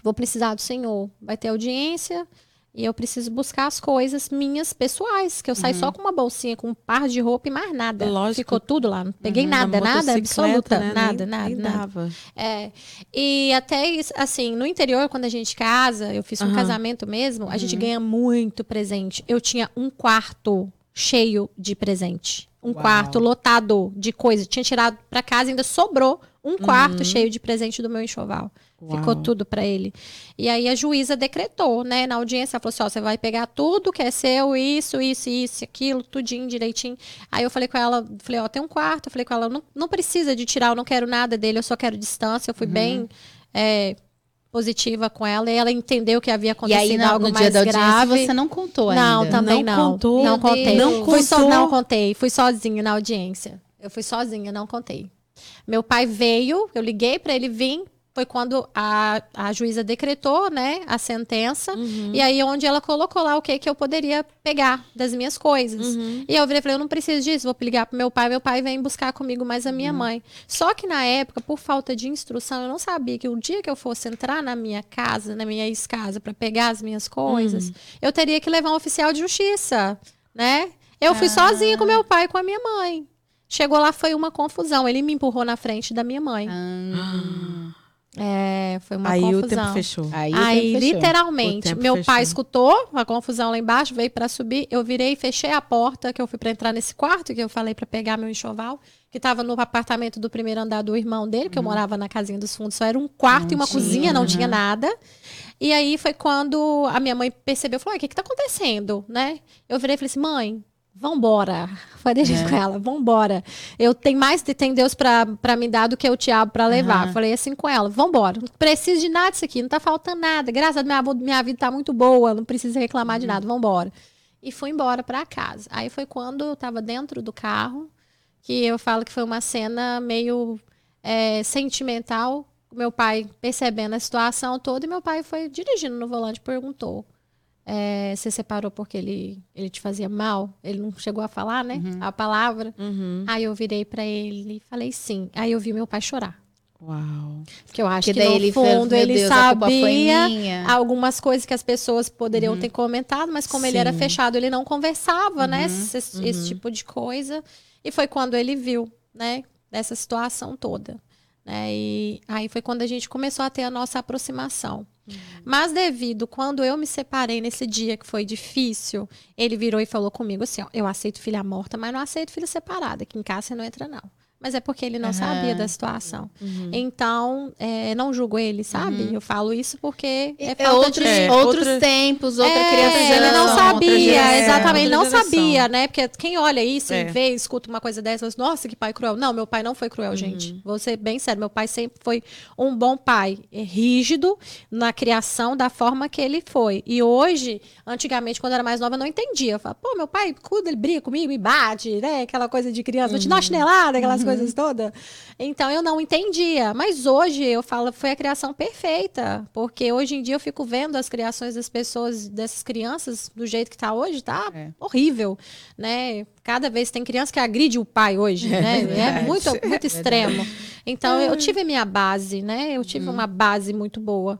vou precisar do senhor. Vai ter audiência e eu preciso buscar as coisas minhas pessoais. Que eu saí só com uma bolsinha, com um par de roupa e mais nada. Lógico. Ficou tudo lá. Não peguei Uhum. nada, Na nada, absoluta. né? Nada, Nem- nada, nem nada. dava. É. E até assim, no interior, quando a gente casa, eu fiz um casamento mesmo, a gente ganha muito presente. Eu tinha um quarto cheio de presente. Um Uau. quarto lotado de coisa. Tinha tirado pra casa, ainda sobrou um quarto Uhum. cheio de presente do meu enxoval. Ficou Uau. tudo pra ele. E aí a juíza decretou, né? Na audiência, ela falou assim: ó, você vai pegar tudo que é seu, isso, isso, isso, aquilo, tudinho, direitinho. Aí eu falei com ela, falei, ó, tem um quarto. Eu falei com ela, não, não precisa de tirar, eu não quero nada dele, eu só quero distância. Eu fui Uhum. bem é, positiva com ela e ela entendeu que havia E acontecido aí, na- algo no dia mais da audiência, grave. você não contou Não, ainda. também Não não. contou? Não contei. Deus. Fui só, Não não contou? contei. Fui sozinha na audiência. Eu fui sozinha, não contei. Meu pai veio, eu liguei para ele vir. Foi quando a, a juíza decretou, né, a sentença. Uhum. E aí, onde ela colocou lá o que que eu poderia pegar das minhas coisas. Uhum. E eu virei e falei, eu não preciso disso, vou ligar pro meu pai, meu pai vem buscar comigo mais a minha mãe. Só que na época, por falta de instrução, eu não sabia que o dia que eu fosse entrar na minha casa, na minha ex-casa, para pegar as minhas coisas, eu teria que levar um oficial de justiça, né? Eu fui sozinha com meu pai e com a minha mãe. Chegou lá, foi uma confusão. Ele me empurrou na frente da minha mãe. Ah, É, foi uma Aí confusão. o tempo fechou. aí, Aí, tempo fechou. Literalmente, meu fechou. pai escutou a confusão lá embaixo, veio pra subir. Eu virei, fechei a porta, que eu fui pra entrar nesse quarto, que eu falei pra pegar meu enxoval, que tava no apartamento do primeiro andar do irmão dele, que eu morava na casinha dos fundos. Só era um quarto Não e uma tinha, cozinha, não tinha nada. E aí foi quando a minha mãe percebeu, falou: "Ai, o que que tá acontecendo, né? Eu virei e falei assim: mãe. Vambora. Falei jeito com ela, vambora. Eu tenho mais, tem Deus pra, pra me dar do que o diabo pra levar. Aham. Falei assim com ela, vambora. Não preciso de nada disso aqui, não tá faltando nada. Graças a Deus, minha, minha vida tá muito boa, não preciso reclamar de nada, vambora. E fui embora pra casa. Aí foi quando eu tava dentro do carro, que eu falo que foi uma cena meio é, sentimental. Meu pai percebendo a situação toda, e meu pai foi dirigindo no volante e perguntou. É, você separou porque ele, ele te fazia mal? Ele não chegou a falar, né? A palavra. Uhum. Aí eu virei pra ele e falei sim. Aí eu vi meu pai chorar. Uau. Porque eu acho que daí no ele fundo fez, ele Deus, sabia algumas coisas que as pessoas poderiam ter comentado, mas como ele era Sim. fechado, ele não conversava, né? Uhum, Esse, esse tipo de coisa. E foi quando ele viu, né? Dessa situação toda. Né? E aí foi quando a gente começou a ter a nossa aproximação. Mas devido quando eu me separei nesse dia que foi difícil, ele virou e falou comigo assim: ó, eu aceito filha morta, mas não aceito filha separada. Que em casa você não entra não. Mas é porque ele não Aham. sabia da situação. Uhum. Então, é, não julgo ele, sabe? Eu falo isso porque é, É, falta outros, de É, outros outra- tempos, outra é, criação. ele não sabia, geração. exatamente, não geração. sabia, né? Porque quem olha isso É. e vê, escuta uma coisa dessa, fala assim, nossa, que pai cruel. Não, meu pai não foi cruel, gente. Vou ser bem sério, meu pai sempre foi um bom pai, é, rígido na criação da forma que ele foi. E hoje, antigamente, quando eu era mais nova, eu não entendia. Eu falava, pô, meu pai cuida, ele briga comigo, me bate, né? Aquela coisa de criança, vou te dar uma chinelada, aquelas coisas todas. Então eu não entendia. Mas hoje eu falo, foi a criação perfeita. Porque hoje em dia eu fico vendo as criações das pessoas, dessas crianças, do jeito que tá hoje, tá É. horrível. Né? Cada vez tem criança que agride o pai hoje, né? É verdade. muito, muito extremo. Então eu tive a minha base, né? Eu tive uma base muito boa.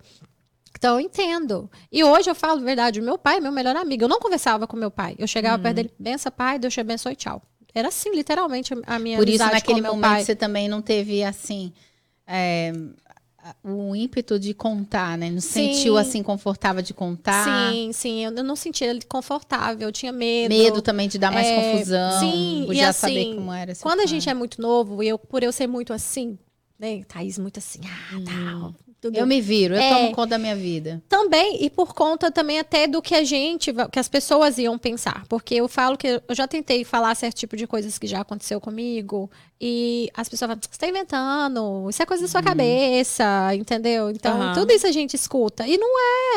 Então, eu entendo. E hoje eu falo a verdade, o meu pai é meu melhor amigo. Eu não conversava com meu pai. Eu chegava perto dele, bença pai, Deus te abençoe, tchau. Era assim, literalmente, a minha Por isso, naquele momento, pai. você também não teve, assim, é, a- o ímpeto de contar, né? Não Sim. sentiu, assim, confortável de contar? Sim, sim, eu não sentia ele confortável, eu tinha medo. Medo também de dar mais É, confusão. sim, e já assim, saber como era. Quando a pai. gente é muito novo, eu, por eu ser muito assim, né, Thaís muito assim, ah, tal, Eu me viro, eu É. tomo conta da minha vida. Também, e por conta também até do que a gente, que as pessoas iam pensar. Porque eu falo que eu já tentei falar certo tipo de coisas que já aconteceu comigo. E as pessoas falam, você tá inventando, isso é coisa da sua cabeça, entendeu? Então, Aham. tudo isso a gente escuta. E não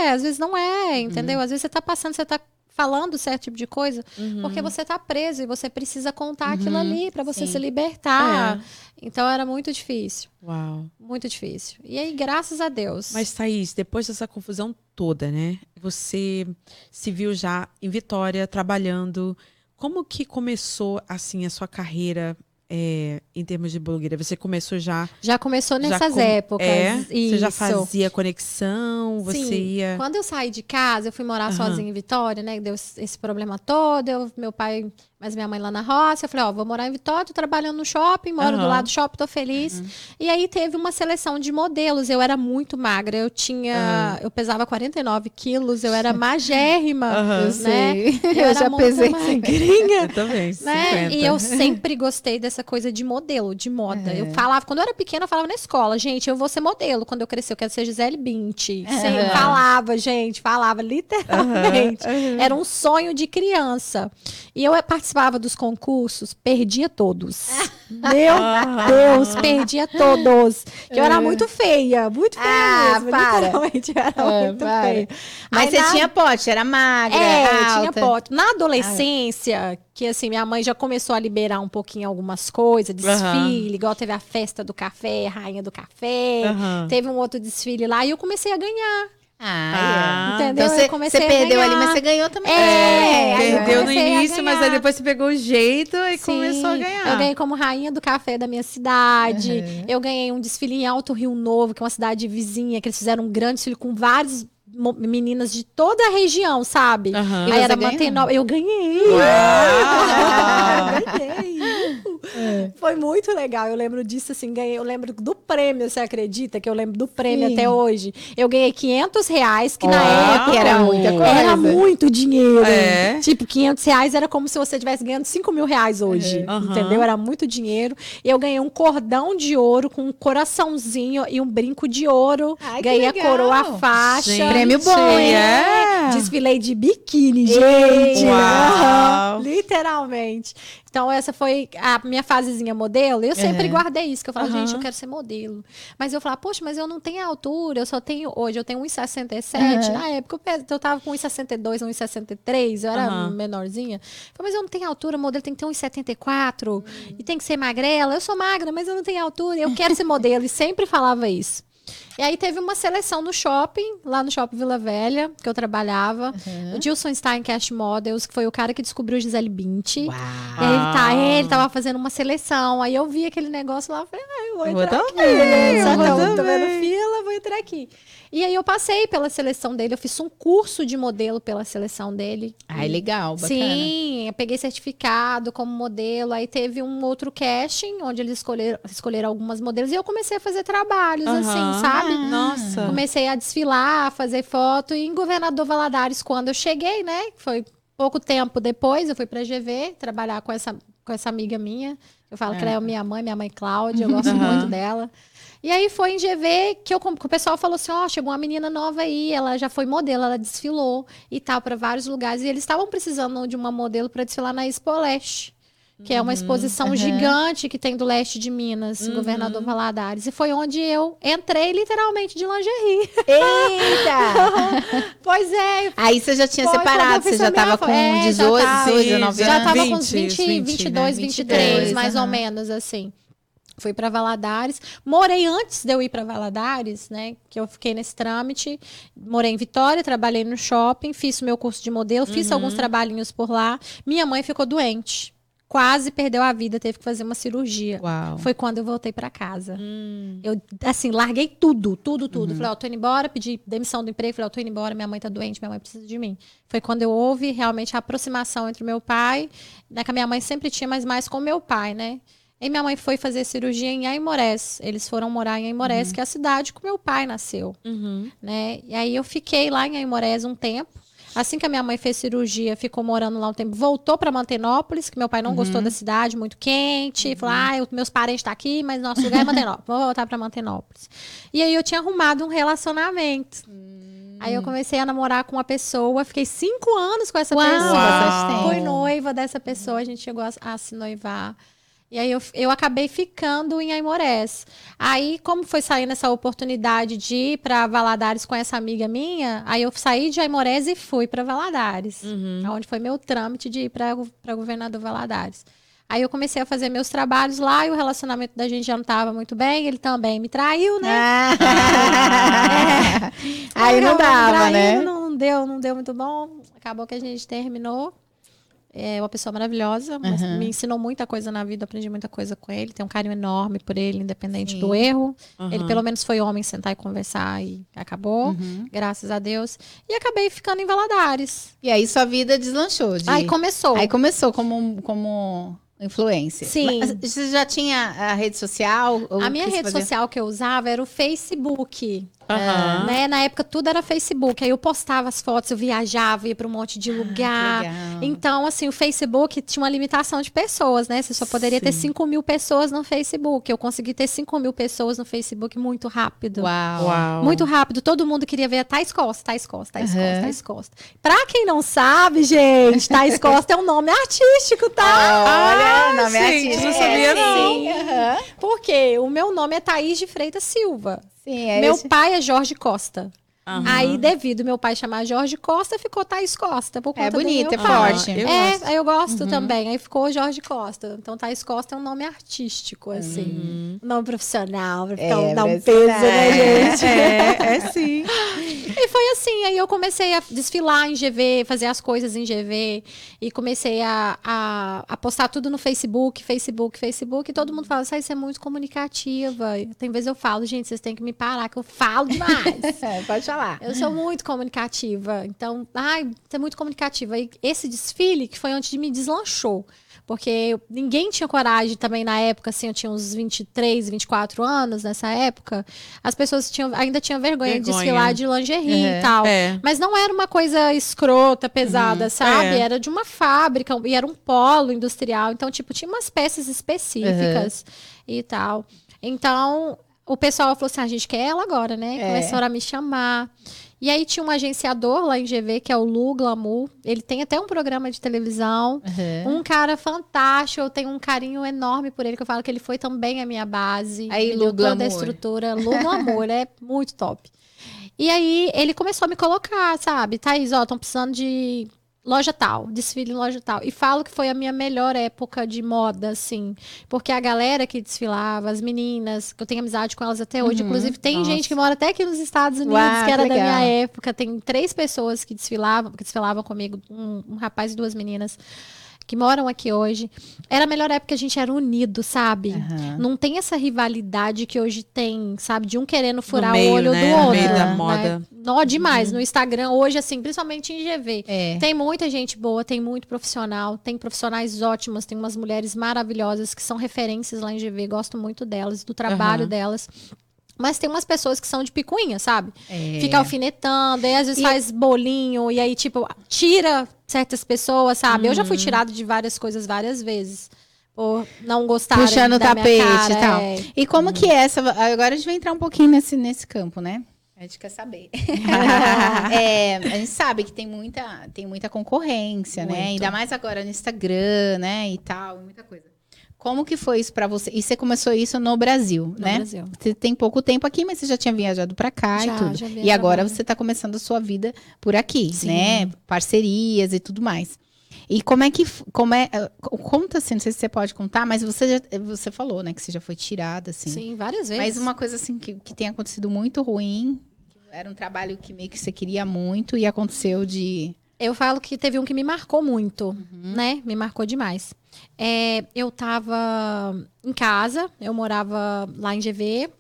é, às vezes não é, entendeu? Às vezes você tá passando, você tá falando certo tipo de coisa, porque você tá preso e você precisa contar aquilo ali pra você Sim. se libertar. Então era muito difícil, Uau. muito difícil. E aí, graças a Deus. Mas, Thaís, depois dessa confusão toda, né? Você se viu já em Vitória, trabalhando. Como que começou, assim, a sua carreira é, em termos de blogueira? Você começou já... Já começou já nessas com- épocas. É? Você já fazia conexão? Você Sim. ia... Quando eu saí de casa, eu fui morar Aham. sozinha em Vitória, né? Deu esse esse problema todo. Eu, meu pai, mas minha mãe lá na roça. Eu falei, ó, vou morar em Vitória, tô trabalhando no shopping, moro do Aham. lado do shopping, tô feliz. E aí teve uma seleção de modelos. Eu era muito magra. Eu tinha. Eu pesava 49 quilos, eu era magérrima. Eu né? Eu, Eu era já pesei magrinha. Eu também, Né? 50. E eu sempre gostei dessa coisa de modelo, de moda. É. Eu falava, quando eu era pequena, eu falava na escola, gente, eu vou ser modelo quando eu crescer, eu quero ser Gisele Bündchen. Sempre falava, gente, falava literalmente. Era um sonho de criança. E eu participava dos concursos, perdia todos. Meu Ah. Deus, perdia todos. Que eu era muito feia, muito feia Ah, mesmo. para. Literalmente, eu era É, muito para. feia. Mas Aí você na- tinha pote, era magra, é, alta. tinha foto. Na adolescência, que assim, minha mãe já começou a liberar um pouquinho algumas coisas, desfile, igual teve a festa do café, rainha do café. Teve um outro desfile lá e eu comecei a ganhar. Ah, Ah. é. Entendeu? Então você, comecei você a perdeu ali, mas você ganhou também. É, eu Perdeu no início, mas aí depois você pegou o jeito e Sim, começou a ganhar. Eu ganhei como rainha do café da minha cidade. Eu ganhei um desfile em Alto Rio Novo, que é uma cidade vizinha, que eles fizeram um grande desfile com várias mo- meninas de toda a região, sabe? Aham. E Aí era? Mantenópolis. Eu ganhei. Uau! ganhei. Foi muito legal. Eu lembro disso, assim, ganhei. Eu lembro do prêmio, você acredita? Que eu lembro do prêmio Sim. até hoje. Eu ganhei 500 reais, que na época era muita coisa. Era muito dinheiro. É. Tipo, 500 reais era como se você estivesse ganhando 5 mil reais hoje. É. Aham. Entendeu? Era muito dinheiro. Eu ganhei um cordão de ouro com um coraçãozinho e um brinco de ouro. Ai, ganhei a coroa, a faixa. Gente, Prêmio bom, hein? É. Desfilei de biquíni, gente. Uau. Literalmente. Então, essa foi a minha fasezinha modelo. Eu sempre Uhum. guardei isso, que eu falava, Aham. gente, eu quero ser modelo. Mas eu falava, poxa, mas eu não tenho altura, eu só tenho. Hoje eu tenho 1,67. Uhum. Na época eu, eu tava com 1,62, 1,63, eu era Aham. menorzinha. Eu falei, mas eu não tenho altura, modelo tem que ter 1,74 e tem que ser magrela. Eu sou magra, mas eu não tenho altura, eu quero ser modelo. E sempre falava isso. E aí teve uma seleção no shopping, lá no Shopping Vila Velha, que eu trabalhava. O Gilson Stein Cash Models, que foi o cara que descobriu Gisele Bündchen. Uau. Aí ele, tá, ele tava fazendo uma seleção. Aí eu vi aquele negócio lá, eu falei, ah, vou Eu entrar vou aqui. também, Só eu vou também. vendo fila, vou entrar aqui. E aí eu passei pela seleção dele, eu fiz um curso de modelo pela seleção dele. Ai, legal, bacana. Sim, eu peguei certificado como modelo. Aí teve um outro casting, onde eles escolheram, escolheram algumas modelos. E eu comecei a fazer trabalhos, Aham. assim, sabe? Nossa. Comecei a desfilar, a fazer foto. E em Governador Valadares, quando eu cheguei, né? Foi pouco tempo depois, eu fui pra GV trabalhar com essa, com essa amiga minha. Eu falo que ela é minha mãe, minha mãe Cláudia, eu gosto Aham. muito dela. E aí foi em GV que, eu, que o pessoal falou assim: ó, chegou uma menina nova aí, ela já foi modelo, ela desfilou e tal, para vários lugares. E eles estavam precisando de uma modelo para desfilar na Expo Leste. Que é uma exposição aham. gigante que tem do leste de Minas, Governador Valadares. E foi onde eu entrei literalmente de lingerie. Eita! Pois é, Aí você já tinha separado, você já tava com é, já 18, tava. 18, Sim, 19 já anos? tava com 20, uns 20, 20, 22, né? 23, 22, mais ou menos, assim. Fui para Valadares. Morei antes de eu ir para Valadares, né? Que eu fiquei nesse trâmite. Morei em Vitória, trabalhei no shopping, fiz o meu curso de modelo, fiz alguns trabalhinhos por lá. Minha mãe ficou doente. Quase perdeu a vida, teve que fazer uma cirurgia. Uau. Foi quando eu voltei para casa. Hum. Eu, assim, larguei tudo, tudo, tudo. Falei, ó, tô indo embora, pedi demissão do emprego. Falei, ó, tô indo embora, minha mãe tá doente, minha mãe precisa de mim. Foi quando eu houve realmente a aproximação entre o meu pai, né, que a minha mãe sempre tinha, mas mais com o meu pai, né? E minha mãe foi fazer cirurgia em Aimorés. Eles foram morar em Aimorés, que é a cidade que o meu pai nasceu, Uhum. né? E aí eu fiquei lá em Aimorés um tempo. Assim que a minha mãe fez cirurgia, ficou morando lá um tempo, voltou para Mantenópolis, que meu pai não gostou da cidade, muito quente. Falou: ah, eu- meus parentes estão aqui, mas nosso lugar é Mantenópolis. Vou voltar para Mantenópolis. E aí eu tinha arrumado um relacionamento. Aí eu comecei a namorar com uma pessoa, fiquei cinco anos com essa Uau, pessoa. tempo. Fui noiva dessa pessoa, a gente chegou a, a se noivar. E aí eu, eu acabei ficando em Aimorés. Aí, como foi saindo essa oportunidade de ir para Valadares com essa amiga minha, aí eu saí de Aimorés e fui para Valadares. Onde foi meu trâmite de ir para governador Valadares. Aí eu comecei a fazer meus trabalhos lá e o relacionamento da gente já não estava muito bem. Ele também me traiu, né? Ah. Aí não dava, né? Não deu, não deu muito bom. Acabou que a gente terminou. É uma pessoa maravilhosa, mas Uhum. me ensinou muita coisa na vida, aprendi muita coisa com ele. Tenho um carinho enorme por ele, independente Sim. do erro. Aham. Ele pelo menos foi homem sentar e conversar e acabou, Uhum. graças a Deus. E acabei ficando em Valadares. E aí sua vida deslanchou. De... Aí começou. Aí começou como, como influencer. Sim. Mas você já tinha a rede social? A minha rede social que eu usava era o Facebook. Aham. Né? Na época tudo era Facebook. Aí eu postava as fotos, eu viajava, ia para um monte de lugar. legal. Então, assim, o Facebook tinha uma limitação de pessoas, né? Você só poderia ter Sim. 5 mil pessoas no Facebook. Eu consegui ter 5 mil pessoas no Facebook muito rápido. Uau. Uau. Muito rápido, todo mundo queria ver a Thais Costa, Thais Costa, Thais Aham. Costa, Thais Costa. Pra quem não sabe, gente, Thais Costa é um nome artístico, tá? Olha, nome gente, artístico. não sabia, É, não. Sim, aham. Porque o meu nome é Thaís de Freitas Silva. Sim, é meu esse- pai é Jorge Costa. Aham. Aí, devido meu pai chamar Jorge Costa, ficou Thaís Costa. Por conta É bonito, é pai. forte. Eu é, gosto. aí eu gosto também. Aí ficou Jorge Costa. Então, Thaís Costa é um nome artístico, assim. Um nome profissional, pra ficar, É, dar um peso, né, gente? É, é sim. E foi assim, aí eu comecei a desfilar em GV, fazer as coisas em GV, e comecei a, a, a postar tudo no Facebook, Facebook, Facebook, e todo mundo fala, sai, você é muito comunicativa. E Tem vezes eu falo, gente, vocês têm que me parar, que eu falo demais. É, pode falar. Eu sou muito comunicativa. Então, ai, você é muito comunicativa. E esse desfile que foi onde me deslanchou. Porque eu- ninguém tinha coragem também na época, assim, eu tinha uns 23, 24 anos nessa época. As pessoas tinham, ainda tinham vergonha, de Vergonha. desfilar de lingerie Uhum. e tal. É. Mas não era uma coisa escrota, pesada, sabe? é. Era de uma fábrica e era um polo industrial. Então, tipo, tinha umas peças específicas e tal. Então, o pessoal falou assim: "Ah, a gente quer ela agora, né? É. Começaram a me chamar. E aí tinha um agenciador lá em GV, que é o Lu Glamour. Ele tem até um programa de televisão. Uhum. Um cara fantástico, eu tenho um carinho enorme por ele, que eu falo que ele foi também a minha base. Aí, Lu deu toda a Glamour. estrutura. Lu Glamour, ele é muito top. E aí ele começou a me colocar, sabe? Thaís, ó, estão precisando de loja tal, desfile em loja tal. E falo que foi a minha melhor época de moda, assim. Porque a galera que desfilava, as meninas, que eu tenho amizade com elas até hoje. Uhum. Inclusive, tem Nossa. gente que mora até aqui nos Estados Unidos, Uau, que era que da minha época. Tem três pessoas que desfilavam, que desfilavam comigo, um, um rapaz e duas meninas. Que moram aqui hoje. Era a melhor época que a gente era unido, sabe? Aham. Não tem essa rivalidade que hoje tem, sabe? De um querendo furar meio, o olho né? do No outro. meio da né? moda. Nó demais. No Instagram, hoje, assim, principalmente em GV. É. Tem muita gente boa, tem muito profissional, tem profissionais ótimas, tem umas mulheres maravilhosas que são referências lá em GV, gosto muito delas, do trabalho Aham. delas. Mas tem umas pessoas que são de picuinha, sabe? É. Fica alfinetando, e às vezes E- faz bolinho, e aí, tipo, tira certas pessoas, sabe? Eu já Uhum. fui tirado de várias coisas várias vezes. Por não gostar Puxando o tapete cara, e tal. é. E como que é essa. Agora a gente vai entrar um pouquinho nesse, nesse campo, né? A gente quer saber. É, a gente sabe que tem muita, tem muita concorrência, né? Muito. Ainda mais agora no Instagram, né? E tal, muita coisa. Como que foi isso pra você? E você começou isso no Brasil, No né? Brasil. Você tem pouco tempo aqui, mas você já tinha viajado pra cá Já, e tudo. já E agora você tá começando a sua vida por aqui, Sim. né? Parcerias e tudo mais. E como é que como é eh, conta assim, não sei se você pode contar, mas você já, você falou, né, que você já foi tirada assim. Sim, várias vezes. Mas uma coisa assim que, que tem acontecido muito ruim, era um trabalho que meio que você queria muito e aconteceu de Eu falo que teve um que me marcou muito, Uhum. né? Me marcou demais. É, eu tava em casa, eu morava lá em GV.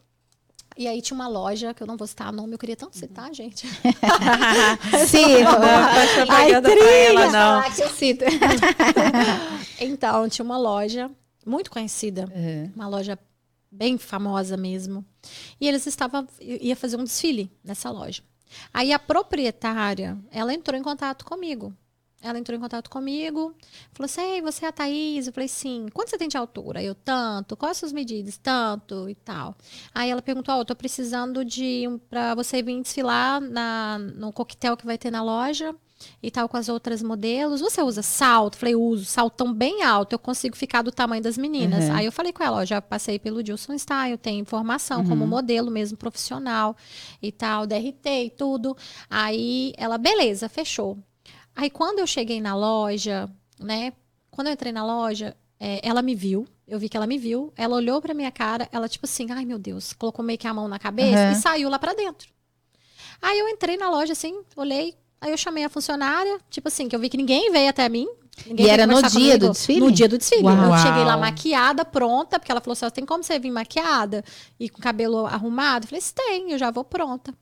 E aí tinha uma loja, que eu não vou citar nome, eu queria tanto citar, gente. Sim, Não faz propaganda pra ela, não. Que eu cito. Então, tinha uma loja muito conhecida, Uhum. uma loja bem famosa mesmo. E eles estavam ia fazer um desfile nessa loja. Aí a proprietária, ela entrou em contato comigo. Ela entrou em contato comigo, falou assim: Ei, você é a Thaís? Eu falei: Sim. Quanto você tem de altura? Eu, tanto. Quais as suas medidas? Tanto e tal. Aí ela perguntou: Ó, eu tô precisando de pra você vir desfilar na, no coquetel que vai ter na loja e tal com as outras modelos. Você usa salto? Falei, uso. Saltão bem alto, eu consigo ficar do tamanho das meninas. Uhum. Aí eu falei com ela, ó, já passei pelo Gilson Style, tenho formação como modelo mesmo, profissional e tal, DRT e tudo. Aí ela, beleza, fechou. Aí quando eu cheguei na loja, né? Quando eu entrei na loja, é, ela me viu. Eu vi que ela me viu. Ela olhou pra minha cara, ela tipo assim, ai meu Deus, colocou meio que a mão na cabeça Uhum. e saiu lá pra dentro. Aí eu entrei na loja assim, olhei, aí eu chamei a funcionária, tipo assim, que eu vi que ninguém veio até mim. Ninguém E era no dia comigo. do desfile? No dia do desfile. Uau. Eu cheguei lá maquiada, pronta, porque ela falou assim: "Ó, tem como você vir maquiada e com cabelo arrumado? Eu falei, "Se tem, eu já vou pronta.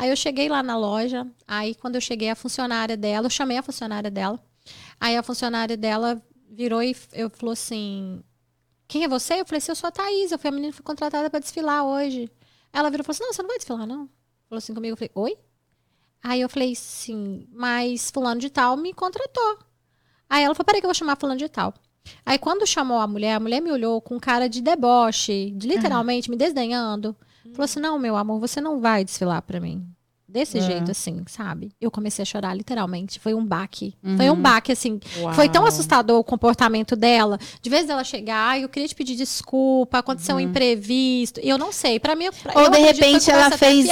Aí eu cheguei lá na loja, aí quando eu cheguei, a funcionária dela, eu chamei a funcionária dela. Aí a funcionária dela virou e eu falou assim: Quem é você? Eu falei assim: Eu sou a Thaís, eu fui a menina que foi contratada para desfilar hoje. Ela virou e falou assim: Não, você não vai desfilar, não. Falou assim comigo, eu falei: Oi? Aí eu falei: Sim, mas Fulano de Tal me contratou. Aí ela falou: Peraí, que eu vou chamar Fulano de Tal. Aí quando chamou a mulher, a mulher me olhou com cara de deboche, de literalmente me desdenhando. Falou assim: Não, meu amor, você não vai desfilar pra mim. Desse Ah. jeito, assim, sabe? Eu comecei a chorar, literalmente. Foi um baque. Foi um Uhum. baque, assim. Uau. Foi tão assustador o comportamento dela. De vez dela chegar, "Ai, eu queria te pedir desculpa, aconteceu um imprevisto. Eu não sei. Pra mim, pra, Ou eu de repente ela fez,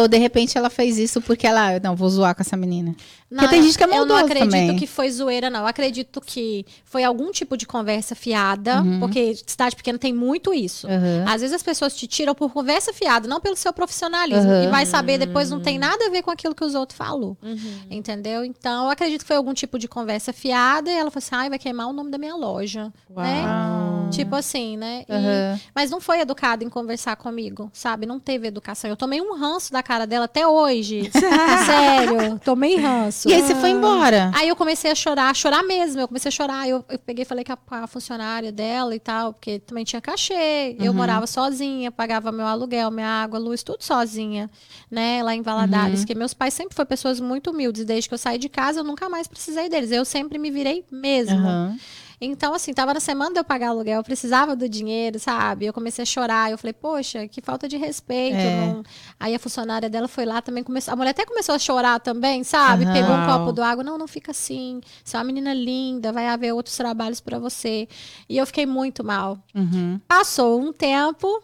ou de repente ela fez isso porque ela, não, vou zoar com essa menina. Não, tem gente que é Eu não acredito também. que foi zoeira, não. Eu acredito que foi algum tipo de conversa fiada, Uhum. porque cidade pequena tem muito isso. Uhum. Às vezes as pessoas te tiram por conversa fiada, não pelo seu profissionalismo. Uhum. E vai saber depois não tem nada a ver com aquilo que os outros falou. Uhum. Entendeu? Então, eu acredito que foi algum tipo de conversa fiada. E ela falou assim: ai, vai queimar o nome da minha loja. Né? Uau. Tipo assim, né? E- Uhum. Mas não foi educada em conversar comigo, sabe? Não teve educação. Eu tomei um ranço da cara dela até hoje. Sério, tomei ranço. E aí você foi embora. Aí eu comecei a chorar, chorar mesmo. Eu comecei a chorar. Eu, eu peguei e falei com a, a funcionária dela e tal, porque também tinha cachê. Eu Uhum. morava sozinha, pagava meu aluguel, minha água, luz, tudo sozinha, né? Lá em Valadares. Uhum. Porque meus pais sempre foram pessoas muito humildes. Desde que eu saí de casa, eu nunca mais precisei deles. Eu sempre me virei mesmo. Uhum. Então, assim, tava na semana de eu pagar aluguel, eu precisava do dinheiro, sabe? Eu comecei a chorar, eu falei, poxa, que falta de respeito. É. Aí a funcionária dela foi lá também, começou. A mulher até começou a chorar também, sabe? Aham. Pegou um copo do água, não, não fica assim. Você é uma menina linda, vai haver outros trabalhos pra você. E eu fiquei muito mal. Uhum. Passou um tempo,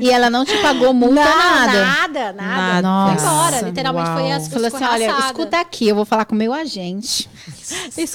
E ela não te pagou multa, não, nada. nada, nada. Nada. Foi embora. Literalmente Uau. foi essa. Falou assim: olha, escuta aqui, eu vou falar com o meu agente.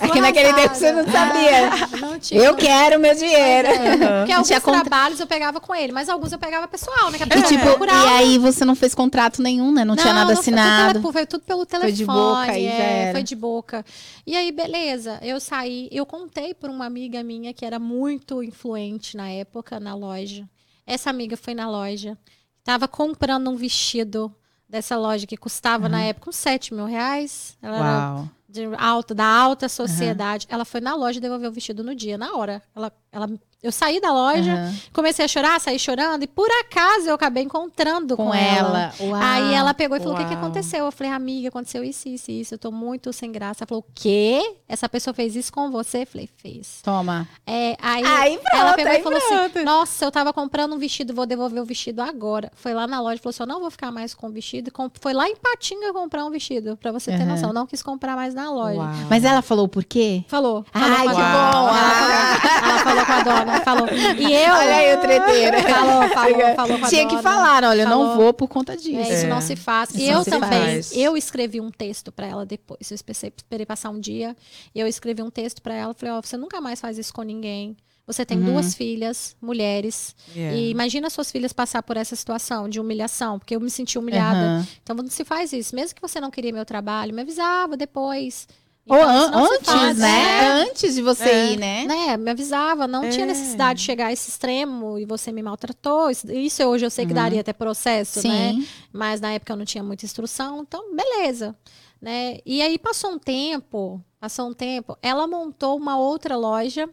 É que naquele tempo você não sabia. Não tinha. Eu quero meu dinheiro. É, porque alguns Tinha contra- trabalhos eu pegava com ele, mas alguns eu pegava pessoal, né? E, tipo, e aí você não fez contrato nenhum, né? Não, tinha nada não, foi tudo assinado. tele- Foi tudo pelo telefone. Foi de boca aí, é, foi de boca. E aí, beleza. Eu saí, eu contei por uma amiga minha que era muito influente na época na loja. Essa amiga foi na loja, tava comprando um vestido dessa loja que custava na época uns 7 mil reais. Ela era Uau. de alta, da alta sociedade. Ela foi na loja devolver o vestido no dia, na hora. Ela, ela, eu saí da loja, Aham. comecei a chorar, saí chorando, e por acaso eu acabei encontrando com, Com ela. ela. Uau. Aí ela pegou e falou: o que, que Uau. aconteceu? Eu falei, amiga, aconteceu isso, isso, isso. Eu tô muito sem graça. Ela falou: o quê? Essa pessoa fez isso com você? Eu falei, fez. Toma. É, aí, Aí pronto, ela pegou aí e falou pronto. assim: Nossa, eu tava comprando um vestido, vou devolver o vestido agora. Foi lá na loja e falou assim: Eu não vou ficar mais com o vestido. Foi lá em Patinga comprar um vestido, pra você ter noção. Não quis comprar mais na loja. Uau. Mas ela falou por quê? Falou. Ai, falou que com a bom. Ela, ela falou com a dona. Falou. E eu. Olha aí o treteiro. Falou, falou, falou com Tinha que falar, olha, eu não vou por conta disso. É, isso É. não se faz. Isso E eu também, faz. eu escrevi um texto pra ela depois. Eu esperei, passar um dia, e eu escrevi um texto pra ela. Falei, ó, você nunca mais faz isso com ninguém. Você tem Uhum. duas filhas, mulheres. Yeah. E imagina suas filhas passar por essa situação de humilhação, porque eu me senti humilhada. Aham. Então não se faz isso. Mesmo que você não queria meu trabalho, me avisava depois. Ou Então, an- antes, faz. né? É. Antes de você É. ir, né? Né, me avisava, não tinha É. necessidade de chegar a esse extremo e você me maltratou. Isso, hoje eu sei que daria até processo, né? Sim. Mas na época eu não tinha muita instrução, então beleza. Né? E aí passou um tempo, passou um tempo, ela montou uma outra loja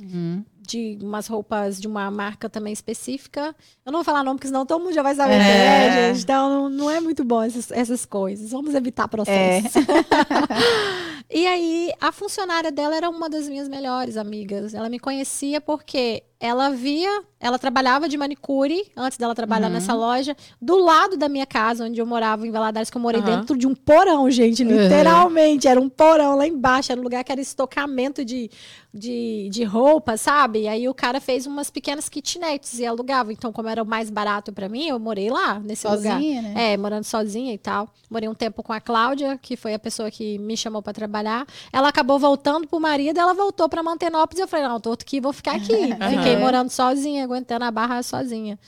Uhum. De umas roupas de uma marca também específica. Eu não vou falar nome, porque senão todo mundo já vai saber, É. né, gente? Então não, é muito bom essas, essas coisas. Vamos evitar processos. e aí, a funcionária dela era uma das minhas melhores amigas. Ela me conhecia porque ela via, ela trabalhava de manicure antes dela trabalhar Uhum. nessa loja, do lado da minha casa, onde eu morava em Valadares, que eu morei Aham. dentro de um porão, gente, Uhum. literalmente. Era um porão lá embaixo, era um lugar que era estocamento de, de, de roupa, sabe? E aí o cara fez umas pequenas kitnets e alugava. Então, como era o mais barato pra mim, eu morei lá, nesse lugar. Sozinha, né? É, morando sozinha e tal. Morei um tempo com a Cláudia, que foi a pessoa que me chamou pra trabalhar. Ela acabou voltando pro marido, ela voltou pra Mantenópolis. Eu falei, não, tô aqui, vou ficar aqui. Fiquei morando sozinha, aguentando a barra sozinha.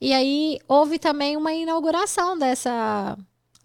E aí houve também uma inauguração dessa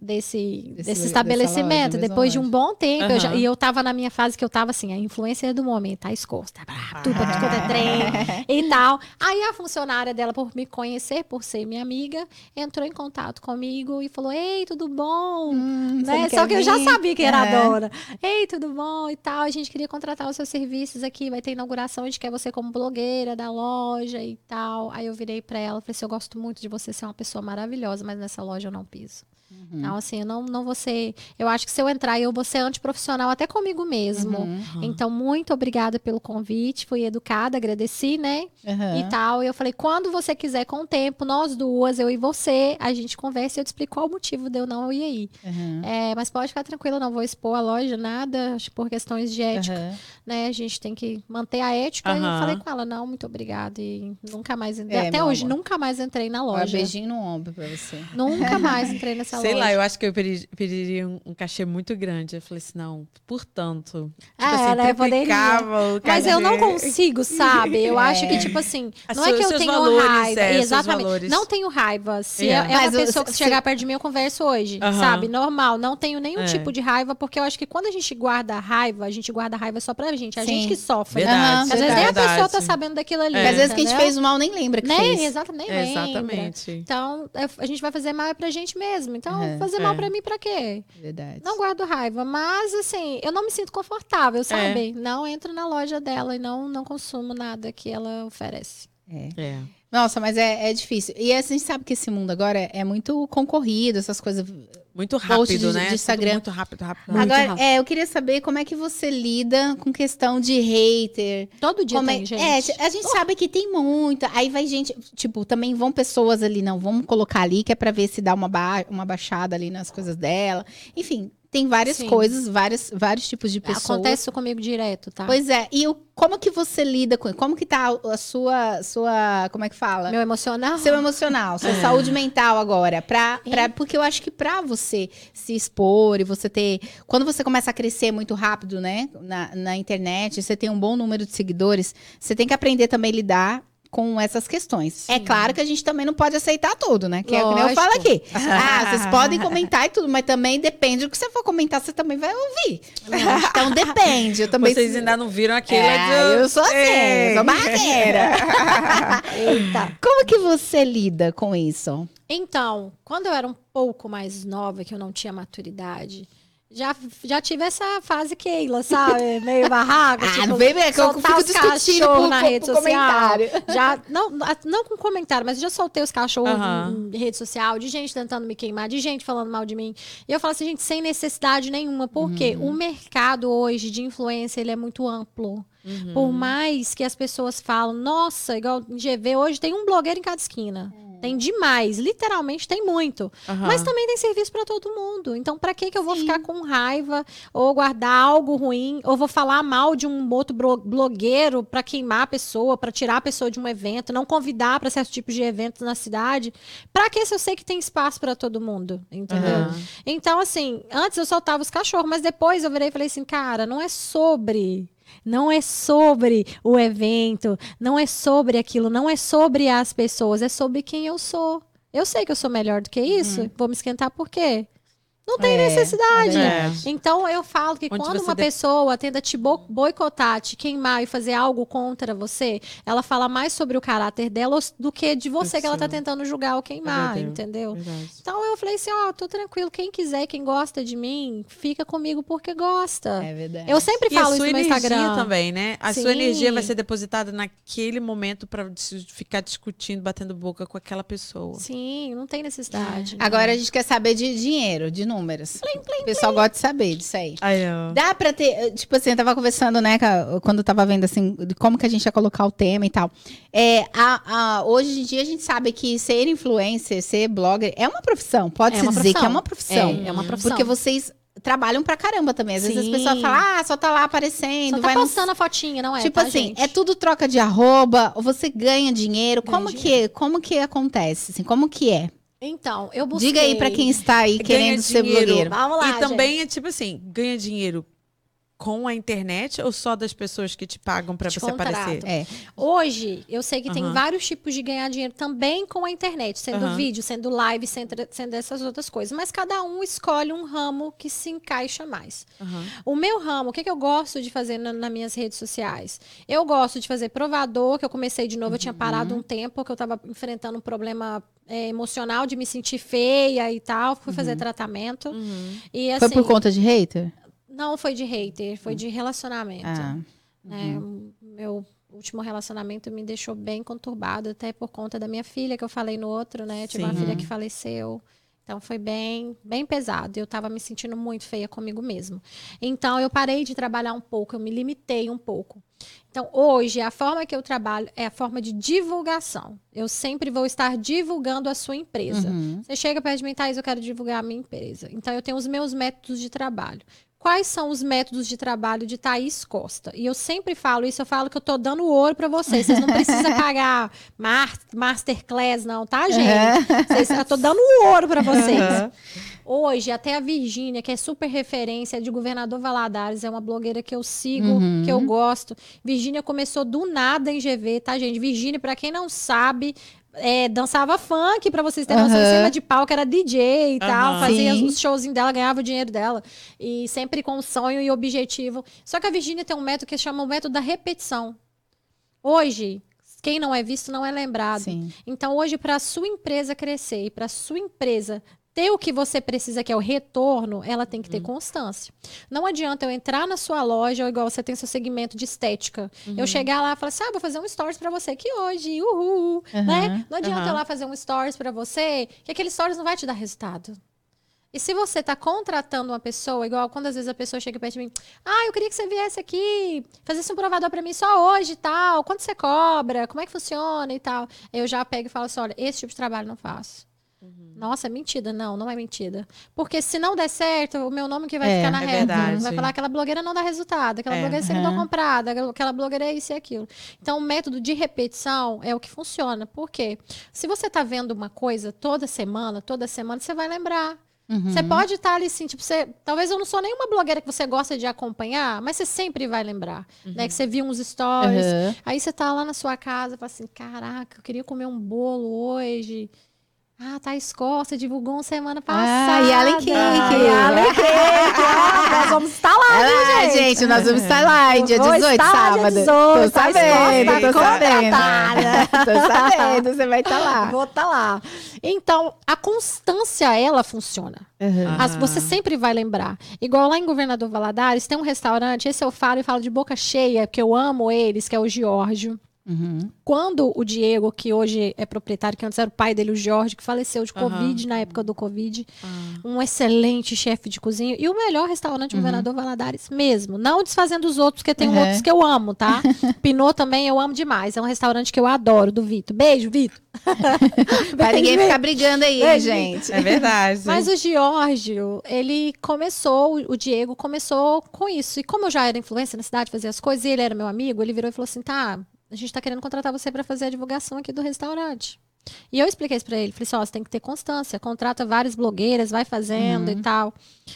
desse, Desse- desse estabelecimento. loja, Depois de um bom tempo, eu já- e eu tava na minha fase que eu tava assim, a influência do momento, tá escosta, tá tudo pra tudo quanto é trem e tal. Aí a funcionária dela, por me conhecer, por ser minha amiga, entrou em contato comigo e falou: Ei, tudo bom? Hum, Né? Só que eu já vir? sabia que era É. a dona. Ei, tudo bom e tal. A gente queria contratar os seus serviços aqui. Vai ter inauguração. A gente quer você como blogueira da loja e tal. Aí eu virei pra ela e falei assim: Eu gosto muito de você ser uma pessoa maravilhosa, mas nessa loja eu não piso. Uhum. Então, assim, eu não, não vou ser. Eu acho que se eu entrar, eu vou ser antiprofissional até comigo mesmo. Uhum. Então, muito obrigada pelo convite. Fui educada, agradeci, né? Aham. e tal. E eu falei, quando você quiser, com o tempo, nós duas, eu e você, a gente conversa e eu te explico qual o motivo de eu não ir aí. Aham. É, mas pode ficar tranquila, não vou expor a loja, nada, acho que por questões de ética, Aham. né? A gente tem que manter a ética. E eu falei com ela, não, muito obrigada. E nunca mais, É, até hoje, amor. nunca mais entrei na loja. beijinho no ombro pra você. Nunca mais entrei nessa Sei lá, eu acho que eu pedi- pediria um, um cachê muito grande. Eu falei assim, não, portanto. Tipo Ah, assim, né, poderia. triplicava o Mas eu não consigo, sabe? Eu acho que, É. tipo assim, As não é que eu tenho valores, raiva. é, Exatamente. Não tenho raiva. Se É. é, é uma Mas pessoa que se- chegar perto de mim, eu converso hoje, Aham. sabe? Normal. Não tenho nenhum É. tipo de raiva, porque eu acho que quando a gente guarda a raiva, a gente guarda a raiva só pra gente. É A Sim. gente que sofre. Verdade. Às vezes nem a verdade. pessoa tá sabendo daquilo ali. É. Às vezes quem te entendeu? fez o mal nem lembra que Nem, fez. exatamente, nem É, lembra. exatamente. Então, é, a gente vai fazer mal é pra gente mesmo. Então, Uhum. fazer mal É. pra mim pra quê? Verdade. Não guardo raiva, mas assim, eu não me sinto confortável, sabe? Não entro na loja dela e não, não consumo nada que ela oferece. É. É. Nossa, mas é, é difícil. E a gente sabe que esse mundo agora é muito concorrido, essas coisas. Muito rápido, de- né? de Instagram. Tudo Muito rápido, rápido. Muito agora, rápido. é, eu queria saber como é que você lida com questão de hater. Todo dia Como tem, é, gente. é, a gente sabe que tem muita. Aí vai gente, tipo, também vão pessoas ali, não, vamos colocar ali, que é pra ver se dá uma, ba uma baixada ali nas coisas dela. Enfim, tem várias Sim. coisas, várias, vários tipos de pessoas. Acontece isso comigo direto, tá? Pois é, e o, como que você lida com Como que tá a sua, sua como é que fala? Meu emocional. Seu emocional, sua saúde mental agora. Pra, pra, porque eu acho que pra você se expor e você ter. Quando você começa a crescer muito rápido, né? Na, na internet, você tem um bom número de seguidores, você tem que aprender também a lidar com essas questões. É Sim. claro que a gente também não pode aceitar tudo, né? Que é o que eu Lógico. falo aqui. Ah, vocês podem comentar e tudo, mas também depende do que você for comentar, você também vai ouvir. Então depende. Eu também Vocês ainda não viram aquele é, eu sou assim, Ei. eu sou barraqueira. Eita. Como que você lida com isso? Então, quando eu era um pouco mais nova, que eu não tinha maturidade, já, já tive essa fase Keila, sabe? Meio barraca. Ah, tipo, não vem ver que eu fico os discutindo cachorros por- na por- rede por social. comentário. Já, não, não com comentário, mas já soltei os cachorros em rede social, de gente tentando me queimar, de gente falando mal de mim. E eu falo assim, gente, sem necessidade nenhuma. Porque Uhum. o mercado hoje de influência, ele é muito amplo. Uhum. Por mais que as pessoas falam, nossa, igual em GV, hoje tem um blogueiro em cada esquina. É. Tem demais, literalmente tem muito. Aham. Mas também tem serviço para todo mundo. Então, para que que eu vou Sim. ficar com raiva ou guardar algo ruim ou vou falar mal de um outro blo- blogueiro para queimar a pessoa, para tirar a pessoa de um evento, não convidar para certos tipos de eventos na cidade? Para que se eu sei que tem espaço para todo mundo, entendeu? Aham. Então, assim, antes eu soltava os cachorros, mas depois eu virei e falei assim, cara, não é sobre. Não é sobre o evento, não é sobre aquilo, não é sobre as pessoas, é sobre quem eu sou. Eu sei que eu sou melhor do que isso, vou me esquentar por quê? Não tem É, necessidade. é então eu falo que Onde quando uma de- pessoa tenta te bo- boicotar, te queimar e fazer algo contra você, ela fala mais sobre o caráter dela do que de você que ela tá seu. tentando julgar ou queimar, Verdadeiro. entendeu? Verdade. Então eu falei assim, ó, tô tranquilo, quem quiser, quem gosta de mim, fica comigo porque gosta. É verdade. Eu sempre falo isso no Instagram. também, né? A Sim. sua energia vai ser depositada naquele momento pra ficar discutindo, batendo boca com aquela pessoa. Sim, não tem necessidade. Agora a gente quer saber de dinheiro, de números. o pessoal gosta de saber disso aí. Ó. Dá pra ter, tipo assim, eu tava conversando, né, quando eu tava vendo, assim, de como que a gente ia colocar o tema e tal. É, a, a- hoje em dia a gente sabe que ser influencer, ser blogger, é uma profissão. Pode-se É uma dizer profissão. que é uma profissão. É, é uma profissão. Porque vocês trabalham pra caramba também. Às vezes as Sim. pessoas falam, ah, só tá lá aparecendo, Só tá vai no postando a fotinha, não é? Tipo tá, assim, gente? é tudo troca de arroba, ou você ganha dinheiro. Ganha como que como que acontece? Assim, como que é? Então, eu busquei... Diga aí pra quem está aí Ganha querendo ser blogueiro. Vamos lá, e também é tipo assim, ganha dinheiro com a internet ou só das pessoas que te pagam pra Te você contratam. aparecer? É. Hoje, eu sei que tem Aham. vários tipos de ganhar dinheiro também com a internet, sendo Aham. vídeo, sendo live, sendo, sendo essas outras coisas. Mas cada um escolhe um ramo que se encaixa mais. Aham. O meu ramo, o que, que eu gosto de fazer na- nas minhas redes sociais? Eu gosto de fazer provador, que eu comecei de novo, eu tinha parado um tempo, que eu estava enfrentando um problema é, emocional de me sentir feia e tal. Fui fazer tratamento. Uhum. E assim. Foi por conta de hater? Não foi de hater, foi de relacionamento. Ah. né? Meu último relacionamento me deixou bem conturbado, até por conta da minha filha, que eu falei no outro, né? Tive uma filha que faleceu. Então foi bem, bem pesado. Eu tava me sentindo muito feia comigo mesmo. Então eu parei de trabalhar um pouco, eu me limitei um pouco. Então hoje a forma que eu trabalho é a forma de divulgação. Eu sempre vou estar divulgando a sua empresa. Uhum. Você chega perto de mim, Thaís, eu quero divulgar a minha empresa. Então, eu tenho os meus métodos de trabalho. Quais são os métodos de trabalho de Thaís Costa? E eu sempre falo isso, eu falo que eu tô dando ouro para vocês. Vocês não precisam pagar mar- masterclass, não, tá, gente? Vocês- eu tô dando ouro para vocês. Hoje, até a Virgínia, que é super referência de Governador Valadares, é uma blogueira que eu sigo, Uhum. que eu gosto. Virgínia começou do nada em GV, tá, gente? Virgínia, para quem não sabe, é, dançava funk, pra vocês terem noção, em Aham. cima de palco, era DJ e tal, Aham. fazia Sim. os showzinhos dela, ganhava o dinheiro dela. E sempre com sonho e objetivo. Só que a Virgínia tem um método que chama o método da repetição. Hoje, quem não é visto não é lembrado. Sim. Então, hoje, para a sua empresa crescer e para a sua empresa ter o que você precisa, que é o retorno, ela tem que ter constância. Não adianta eu entrar na sua loja, ou igual você tem seu segmento de estética, eu chegar lá e falar assim: ah, vou fazer um stories para você aqui hoje, uhul, Aham, né? Não adianta eu lá fazer um stories para você, que aquele stories não vai te dar resultado. E se você está contratando uma pessoa, igual quando às vezes a pessoa chega perto de mim, ah, eu queria que você viesse aqui, fizesse um provador para mim só hoje e tal, quanto você cobra, como é que funciona e tal. Eu já pego e falo assim, olha, esse tipo de trabalho não faço. Nossa, é mentira. Não, não é mentira. Porque se não der certo, o meu nome que vai É, ficar na é reta. verdade. Vai falar aquela blogueira não dá resultado, aquela É. blogueira é seguidor Aham. comprado, aquela- blogueira é isso e aquilo. Então, o método de repetição é o que funciona. Por quê? Se você está vendo uma coisa toda semana, toda semana, você vai lembrar. Uhum. Você pode estar ali assim, tipo, você, talvez eu não sou nenhuma blogueira que você gosta de acompanhar, mas você sempre vai lembrar, né? Que você viu uns stories, Aham. aí você tá lá na sua casa, fala assim, caraca, eu queria comer um bolo hoje. Ah, Thaís Costa divulgou uma semana passada. Ah, e Allen Cake. E Allen Cake. Ah, nós vamos estar lá, Ah, viu, gente, nós vamos estar lá em dia Eu vou 18, estar lá dia sábado. 18, tô sabendo, Costa tô sabendo. tô sabendo, você vai estar lá. Vou estar lá. Então, a constância, ela funciona. Aham. As- você sempre vai lembrar. Igual lá em Governador Valadares, tem um restaurante, esse eu falo e falo de boca cheia, porque eu amo eles, que é o Giorgio. Uhum. Quando o Diego, que hoje é proprietário, que antes era o pai dele, o Jorge, que faleceu de Aham. Covid, na época do Covid, Ah. um excelente chefe de cozinha e o melhor restaurante Uhum. Governador Valadares mesmo. Não desfazendo os outros, porque tem Uhum. outros que eu amo, tá? Pinot também eu amo demais. É um restaurante que eu adoro, do Vitor. Beijo, Vitor. Pra ninguém ficar brigando aí, Beijo, gente. É verdade. Mas o Giorgio, ele começou, o Diego começou com isso. E como eu já era influência na cidade, fazia as coisas, e ele era meu amigo, ele virou e falou assim: tá, a gente tá querendo contratar você para fazer a divulgação aqui do restaurante. E eu expliquei isso pra ele. Falei assim: ó, você tem que ter constância, contrata várias blogueiras, vai fazendo e tal.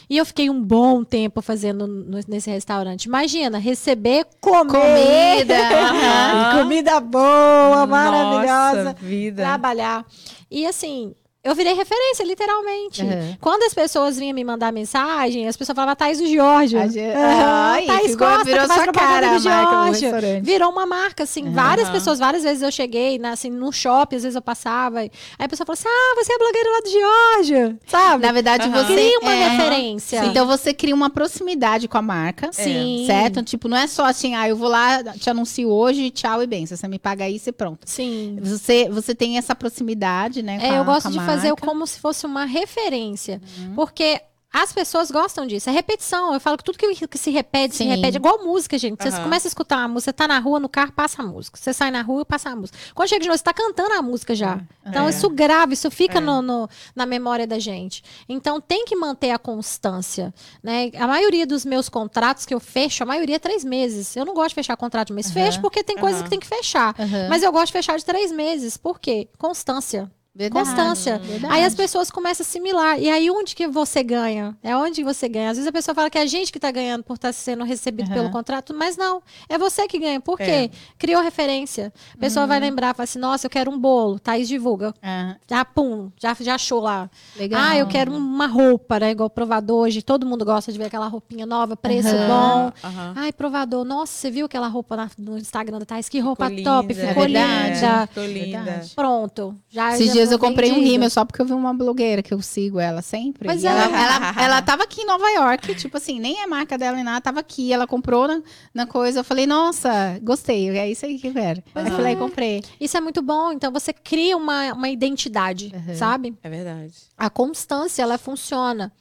E eu fiquei um bom tempo fazendo no- nesse restaurante. Imagina, receber, comer. Comida. aham. comida boa, maravilhosa Nossa, vida. trabalhar. E assim, eu virei referência, literalmente. Uhum. Quando as pessoas vinham me mandar mensagem, as pessoas falavam Thaís do Giorgio. A Ge- Ai, Thaís Costa, virou que sua cara do Giorgio. Virou uma marca, assim. Várias Aham. pessoas, várias vezes eu cheguei, na, assim, no shopping, às vezes eu passava. Aí a pessoa falou assim: Ah, você é blogueira lá do Giorgio. Sabe? Na verdade, você Cria uma é, referência. Então você cria uma proximidade com a marca. Sim. Certo? Tipo, não é só assim, ah, eu vou lá, te anuncio hoje, tchau e bem. Se você me paga isso e pronto. Sim. Você, você tem essa proximidade, né? É, eu gosto de fazer marca. como se fosse uma referência. Uhum. Porque as pessoas gostam disso. É repetição. Eu falo que tudo que, que se repete, se Sim. repete. É igual música, gente. Você começa a escutar uma música, você tá na rua, no carro, passa a música. Você sai na rua, passa a música. Quando chega de novo, você tá cantando a música já. Então, É. isso grava, isso fica É. no, no- na memória da gente. Então, tem que manter a constância. Né? A maioria dos meus contratos que eu fecho, a maioria é três meses. Eu não gosto de fechar contrato de mês. Aham. Fecho porque tem coisas que tem que fechar. Mas eu gosto de fechar de três meses. Por quê? Constância. Verdade, Constância. verdade. Aí as pessoas começam a assimilar. E aí, onde que você ganha? É onde você ganha. Às vezes a pessoa fala que é a gente que está ganhando por estar sendo recebido Aham. pelo contrato, mas não. É você que ganha. Por É. quê? Criou referência. A pessoa Uhum. vai lembrar, fala assim: nossa, eu quero um bolo. Thaís divulga. Ah, Já, pum, já, já achou lá. legal. Ah, eu quero uma roupa, né? Igual provador hoje. Todo mundo gosta de ver aquela roupinha nova, preço bom. Aham. Ai, provador, nossa, você viu aquela roupa na- no Instagram da Thais? Que roupa Ficou top, linda. ficou É verdade. linda. Ficou linda. Pronto. Já, Esses já dias eu comprei um rímel só porque eu vi uma blogueira que eu sigo ela sempre. E é. Ela, ela, ela tava aqui em Nova York, tipo assim, nem é marca dela nem nada, tava aqui. Ela comprou na, na coisa. Eu falei, nossa, gostei. É isso aí que eu quero. Aí eu Aham. falei, comprei. Isso é muito bom. Então você cria uma, uma identidade, Uhum. sabe? É verdade. A constância, ela funciona.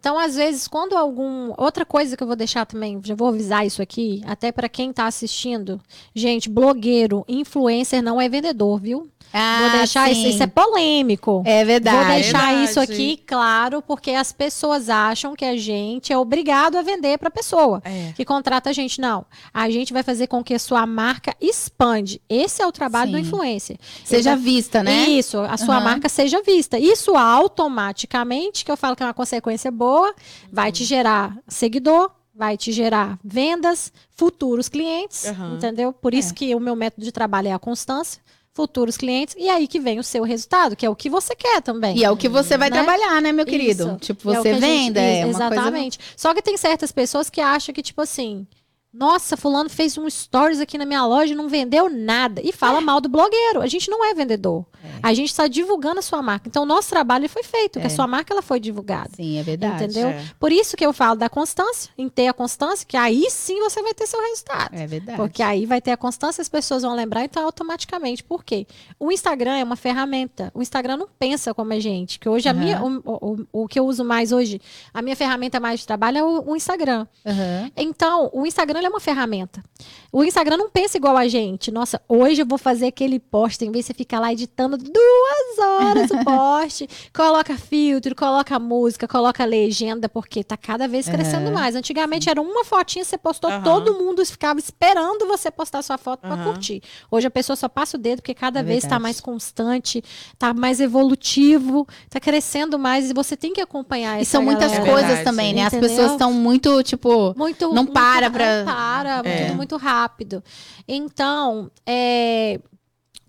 Então, às vezes, quando algum. Outra coisa que eu vou deixar também, já vou avisar isso aqui, até para quem tá assistindo. Gente, blogueiro, influencer não é vendedor, viu? Vou deixar isso. sim. Isso é polêmico. É verdade. Vou deixar Verdade. isso aqui claro, porque as pessoas acham que a gente é obrigado a vender para pessoa É. que contrata a gente. Não. A gente vai fazer com que a sua marca expande. Esse é o trabalho do Sim. influencer. Seja Ele vai- vista, né? Isso, a sua Aham. marca seja vista. Isso automaticamente, que eu falo que é uma consequência boa, vai te gerar seguidor, vai te gerar vendas, futuros clientes, Aham. entendeu? Por isso É. que o meu método de trabalho é a constância, futuros clientes, e aí que vem o seu resultado, que é o que você quer também. E é o que você vai Né? trabalhar, né, meu querido? Isso. Tipo, E é o você que a gente- venda, é uma coisa... Exatamente. Só que tem certas pessoas que acham que, tipo assim, nossa, fulano fez um stories aqui na minha loja e não vendeu nada. E fala mal do blogueiro. A gente não é vendedor. A gente está divulgando a sua marca. Então, o nosso trabalho foi feito, que a É. sua marca ela foi divulgada. Sim, é verdade. Entendeu? É. Por isso que eu falo da constância, em ter a constância, que aí sim você vai ter seu resultado. É verdade. Porque aí vai ter a constância, as pessoas vão lembrar, então automaticamente. Por quê? O Instagram é uma ferramenta. O Instagram não pensa como a gente. Que hoje a Aham. minha, o, o, o que eu uso mais hoje, a minha ferramenta mais de trabalho é o, o Instagram. Aham. Então, o Instagram é uma ferramenta. O Instagram não pensa igual a gente. Nossa, hoje eu vou fazer aquele post, em vez de você ficar lá editando duas horas o post, coloca filtro, coloca música, coloca legenda, porque tá cada vez crescendo mais. Antigamente era uma fotinha, você postou, Aham. todo mundo ficava esperando você postar sua foto para Aham. curtir. Hoje a pessoa só passa o dedo porque cada É vez está mais constante, tá mais evolutivo, tá crescendo mais e você tem que acompanhar E essa são muitas galera. É coisas verdade. também, né? As Entendeu? pessoas estão muito, tipo. Muito, Não muito- para pra- Para, É. tudo muito rápido. Então, é,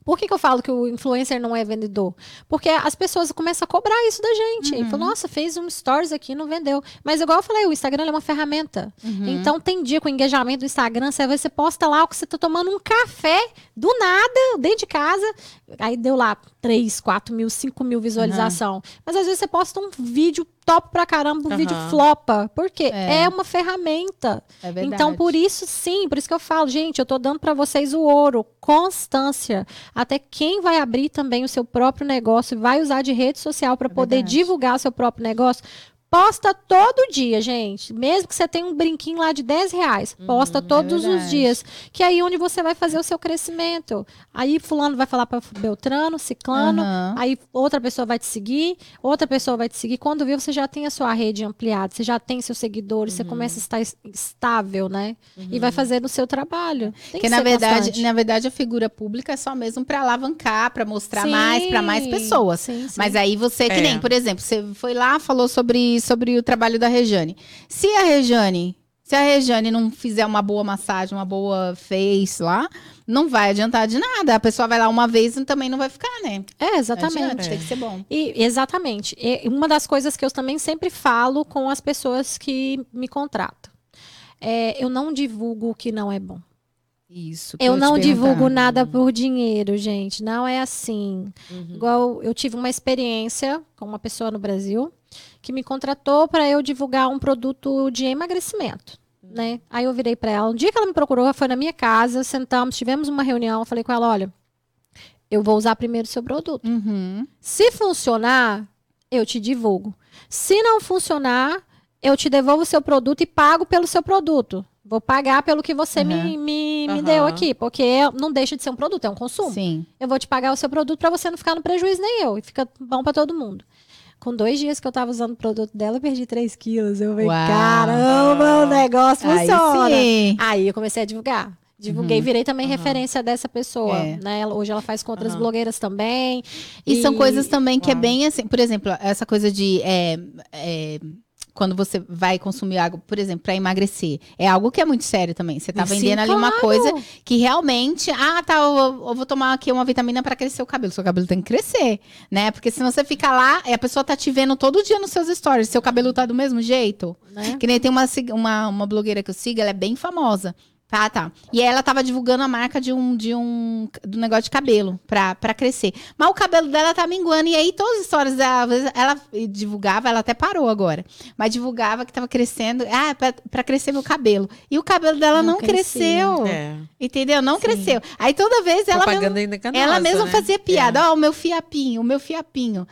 por que, que eu falo que o influencer não é vendedor? Porque as pessoas começam a cobrar isso da gente. E falam, nossa, fez um stories aqui, não vendeu. Mas igual eu falei, o Instagram é uma ferramenta. Então tem dia com o engajamento do Instagram, você, você posta lá que você tá tomando um café do nada, dentro de casa. Aí deu lá 3, 4 mil, 5 mil visualização. Mas às vezes você posta um vídeo top pra caramba, um Aham. vídeo flopa. Por quê? É. É, uma ferramenta. É verdade. Então, por isso, sim, por isso que eu falo, gente, eu tô dando para vocês o ouro, constância. Até quem vai abrir também o seu próprio negócio, e vai usar de rede social para poder verdade. divulgar seu próprio negócio. Posta todo dia, gente. Mesmo que você tenha um brinquinho lá de 10 reais. Posta todos os Uhum, é verdade. dias. Que é aí onde você vai fazer o seu crescimento. Aí fulano vai falar para Beltrano, Ciclano. Aham. Aí outra pessoa vai te seguir, outra pessoa vai te seguir. Quando vê, você já tem a sua rede ampliada, você já tem seus seguidores, você começa a estar es- estável, né? E vai fazendo o seu trabalho. Tem Porque que na ser verdade, constante. na verdade a figura pública é só mesmo para alavancar, para mostrar Sim, mais para mais pessoas. sim, sim. Mas aí você, que É. nem, por exemplo, você foi lá, falou sobre, sobre o trabalho da Rejane. Se a Rejane, se a Rejane não fizer uma boa massagem, uma boa face lá, não vai adiantar de nada. A pessoa vai lá uma vez e também não vai ficar, né? É, exatamente. adianta, Tem que ser bom. E, exatamente. E uma das coisas que eu também sempre falo com as pessoas que me contratam. É, eu não divulgo o que não é bom. Isso. Eu te não divulgo nada por dinheiro, gente. Não é assim. Uhum. Igual eu tive uma experiência com uma pessoa no Brasil que me contratou para eu divulgar um produto de emagrecimento. Né? Aí eu virei para ela. Um dia que ela me procurou, foi na minha casa, sentamos, tivemos uma reunião. Eu falei com ela: olha, eu vou usar primeiro o seu produto. Uhum. Se funcionar, eu te divulgo. Se não funcionar, eu te devolvo o seu produto e pago pelo seu produto. Vou pagar pelo que você me, Aham. me, me Aham. deu aqui, porque não deixa de ser um produto, é um consumo. Sim. Eu vou te pagar o seu produto para você não ficar no prejuízo nem eu. E fica bom para todo mundo. Com dois dias que eu tava usando o produto dela, eu perdi 3 quilos. Eu falei, Uau. caramba, o negócio Aí funciona. sim. Aí eu comecei a divulgar. Divulguei, virei também Aham. referência dessa pessoa. É. Né? Hoje ela faz com outras Aham. blogueiras também. E, são coisas também que é Uau. bem assim, por exemplo, essa coisa de é, é, quando você vai consumir algo, por exemplo, para emagrecer, é algo que é muito sério também. Você tá Sim, vendendo ali uma claro. coisa que realmente, ah, tá, eu, eu vou tomar aqui uma vitamina para crescer o cabelo. Seu cabelo tem que crescer, né? Porque senão você fica lá e a pessoa tá te vendo todo dia nos seus stories, seu cabelo tá do mesmo jeito. Né? Que nem tem uma, uma, uma blogueira que eu sigo, ela é bem famosa. Tá, tá. E aí ela tava divulgando a marca de um, de um do negócio de cabelo pra, pra crescer. Mas o cabelo dela tá minguando. E aí todas as histórias dela, às vezes, ela divulgava, ela até parou agora. Mas divulgava que tava crescendo. Ah, pra, pra crescer meu cabelo. E o cabelo dela não, Não cresceu. É. Entendeu? Não cresceu. Aí toda vez ela mesmo, Propaganda enganosa, ela mesma né? fazia piada. Ó, o meu fiapinho, o meu fiapinho.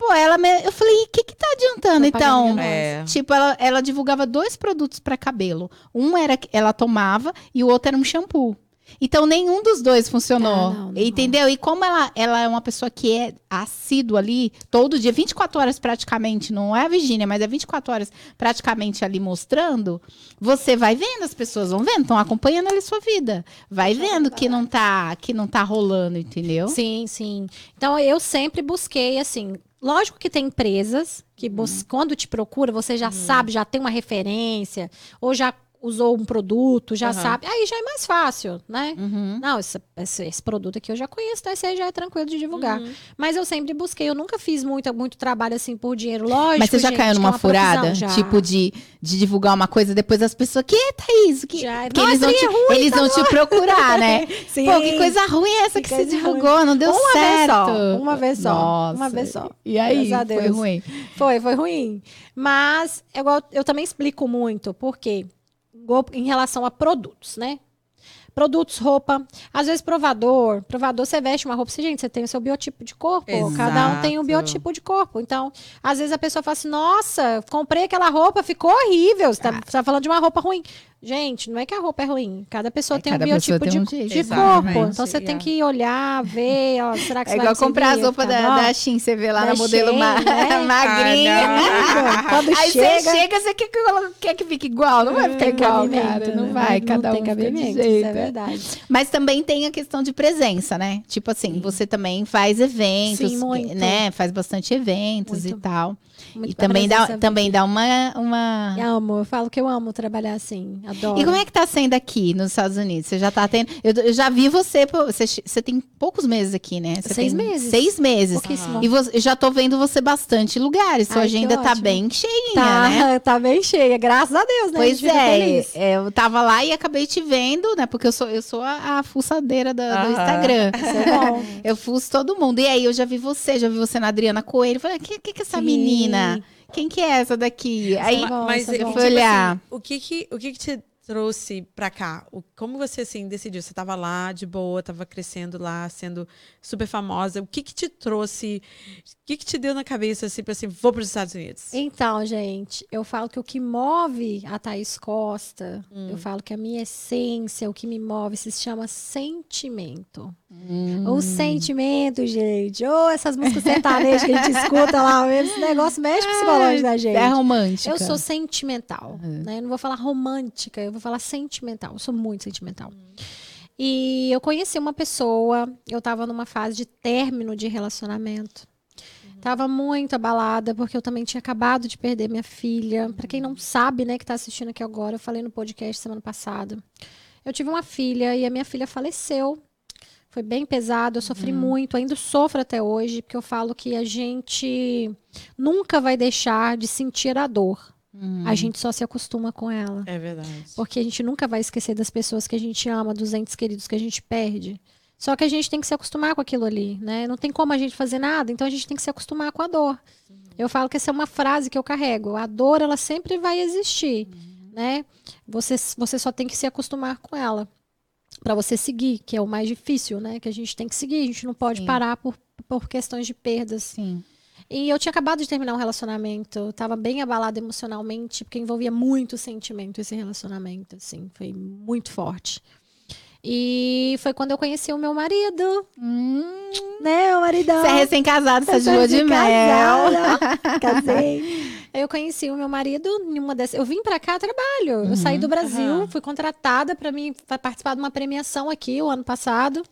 Pô, ela me... eu falei, o que que tá adiantando Propaganda então? É. Tipo, ela, ela divulgava dois produtos para cabelo. Um era que ela tomava e o outro era um shampoo. Então, nenhum dos dois funcionou. Ah, não, não entendeu? E como ela, ela é uma pessoa que é assídua ali, todo dia, 24 horas praticamente, não é a Virgínia, mas é 24 horas praticamente ali mostrando, você vai vendo, as pessoas vão vendo, estão acompanhando ali sua vida. Vai vendo que não tá, que não tá rolando, entendeu? Sim, sim. Então eu sempre busquei assim. Lógico que tem empresas que Uhum. quando te procura, você já sabe, já tem uma referência, ou já usou um produto, já Aham. sabe. Aí já é mais fácil, né? Uhum. Não, esse, esse- esse produto aqui eu já conheço, então esse aí já é tranquilo de divulgar. Uhum. Mas eu sempre busquei, eu nunca fiz muito, muito trabalho assim por dinheiro, lógico. Mas você já gente, caiu que é numa uma furada? Tipo, de, de divulgar uma coisa, depois as pessoas, que Thaís? Que... Já. Porque Nossa, eles vão, é te, ruim, eles vão te procurar, né? Sim. Pô, que coisa ruim é essa Que que, você divulgou? Não deu Uma vez certo. só, uma vez só, Nossa. uma vez só. E aí, foi ruim. Foi, foi ruim. Mas eu, eu também explico muito, porque igual em relação a produtos, né? Produtos, roupa. Às vezes, provador. Provador, você veste uma roupa. Você, gente, você tem o seu biotipo de corpo. Cada um tem um Exato. biotipo de corpo. Então, às vezes a pessoa fala assim: Nossa, comprei aquela roupa, ficou horrível. Você tá, você tá falando de uma roupa ruim. Gente, não é que a roupa é ruim. Cada pessoa É, tem um cada pessoa biotipo tem um de, de corpo. Então você tem Yeah. que olhar, ver, ó, será que É você igual vai comprar as roupas da, da Shein, você vê lá Da na modelo Shein, ma- né? magrinha. Ah, Quando Aí chega, você chega, você quer que, quer que fique igual? Não vai ficar tem igual, cara. Não né? vai, cada não um tem fica de cabimento, jeito. isso é verdade. Mas também tem a questão de presença, né? Tipo assim, você também faz eventos, Sim, muito. né? Faz bastante eventos Muito. e tal. Muito e também dá, também dá uma, uma... Eu amo, eu falo que eu amo trabalhar assim, adoro. E como é que tá sendo aqui nos Estados Unidos? Você já tá tendo. Eu, eu já vi você, você. Você tem poucos meses aqui, né? Você Seis tem meses. Seis meses. Pouquíssimo. E você, eu já tô vendo você bastante lugares. Sua Ai, que agenda tá bem cheinha, tá, né? tá bem cheia, graças a Deus, né? Pois é, feliz. é, eu tava lá e acabei te vendo, né? Porque eu sou, eu sou a, a fuçadeira do Aham. Instagram. Isso é bom. Eu fuço todo mundo. E aí eu já vi você, já vi você na Adriana Coelho. Falei, que que, que é essa Sim. menina? Quem que é essa daqui? Aí é Mas é eu fui Fui olhar. Assim, o que que, o que que te trouxe pra cá? O- como você assim decidiu? Você tava lá de boa, tava crescendo lá, sendo super famosa. O que que te trouxe? O que que te deu na cabeça assim para assim, vou para os Estados Unidos? Então, gente, eu falo que o que move a Thaís Costa, eu falo que a minha essência, o que me move, se chama sentimento. Hum. O sentimento, gente. Ou essas músicas sertanejas que a gente escuta lá, esse negócio mexe com o psicológico da gente. É romântica. Eu sou sentimental, né? Eu não vou falar romântica, eu vou falar sentimental. Eu sou muito sentimental. E eu conheci uma pessoa, eu tava numa fase de término de relacionamento. Tava muito abalada, porque eu também tinha acabado de perder minha filha. Pra quem não sabe, né, que tá assistindo aqui agora, eu falei no podcast semana passada. Eu tive uma filha e a minha filha faleceu. Foi bem pesado, eu sofri muito, ainda sofro até hoje, porque eu falo que a gente nunca vai deixar de sentir a dor. Hum. A gente só se acostuma com ela. É verdade. Porque a gente nunca vai esquecer das pessoas que a gente ama, dos entes queridos que a gente perde. Só que a gente tem que se acostumar com aquilo ali, né? Não tem como a gente fazer nada, então a gente tem que se acostumar com a dor. Eu falo que essa é uma frase que eu carrego. A dor, ela sempre vai existir, né? Você, você só tem que se acostumar com ela para você seguir, que é o mais difícil, né? Que a gente tem que seguir, a gente não pode Sim. parar por, por questões de perdas. Sim. E eu tinha acabado de terminar um relacionamento, eu tava bem abalada emocionalmente, porque envolvia muito sentimento esse relacionamento, assim, foi muito forte. E foi quando eu conheci o meu marido, Hum. né, o maridão. Você é recém-casado, você é de lua de mel. Casei. Eu conheci o meu marido em uma dessas. Eu vim pra cá a trabalho. Eu saí do Brasil, Aham. fui contratada pra mim pra participar de uma premiação aqui o ano passado.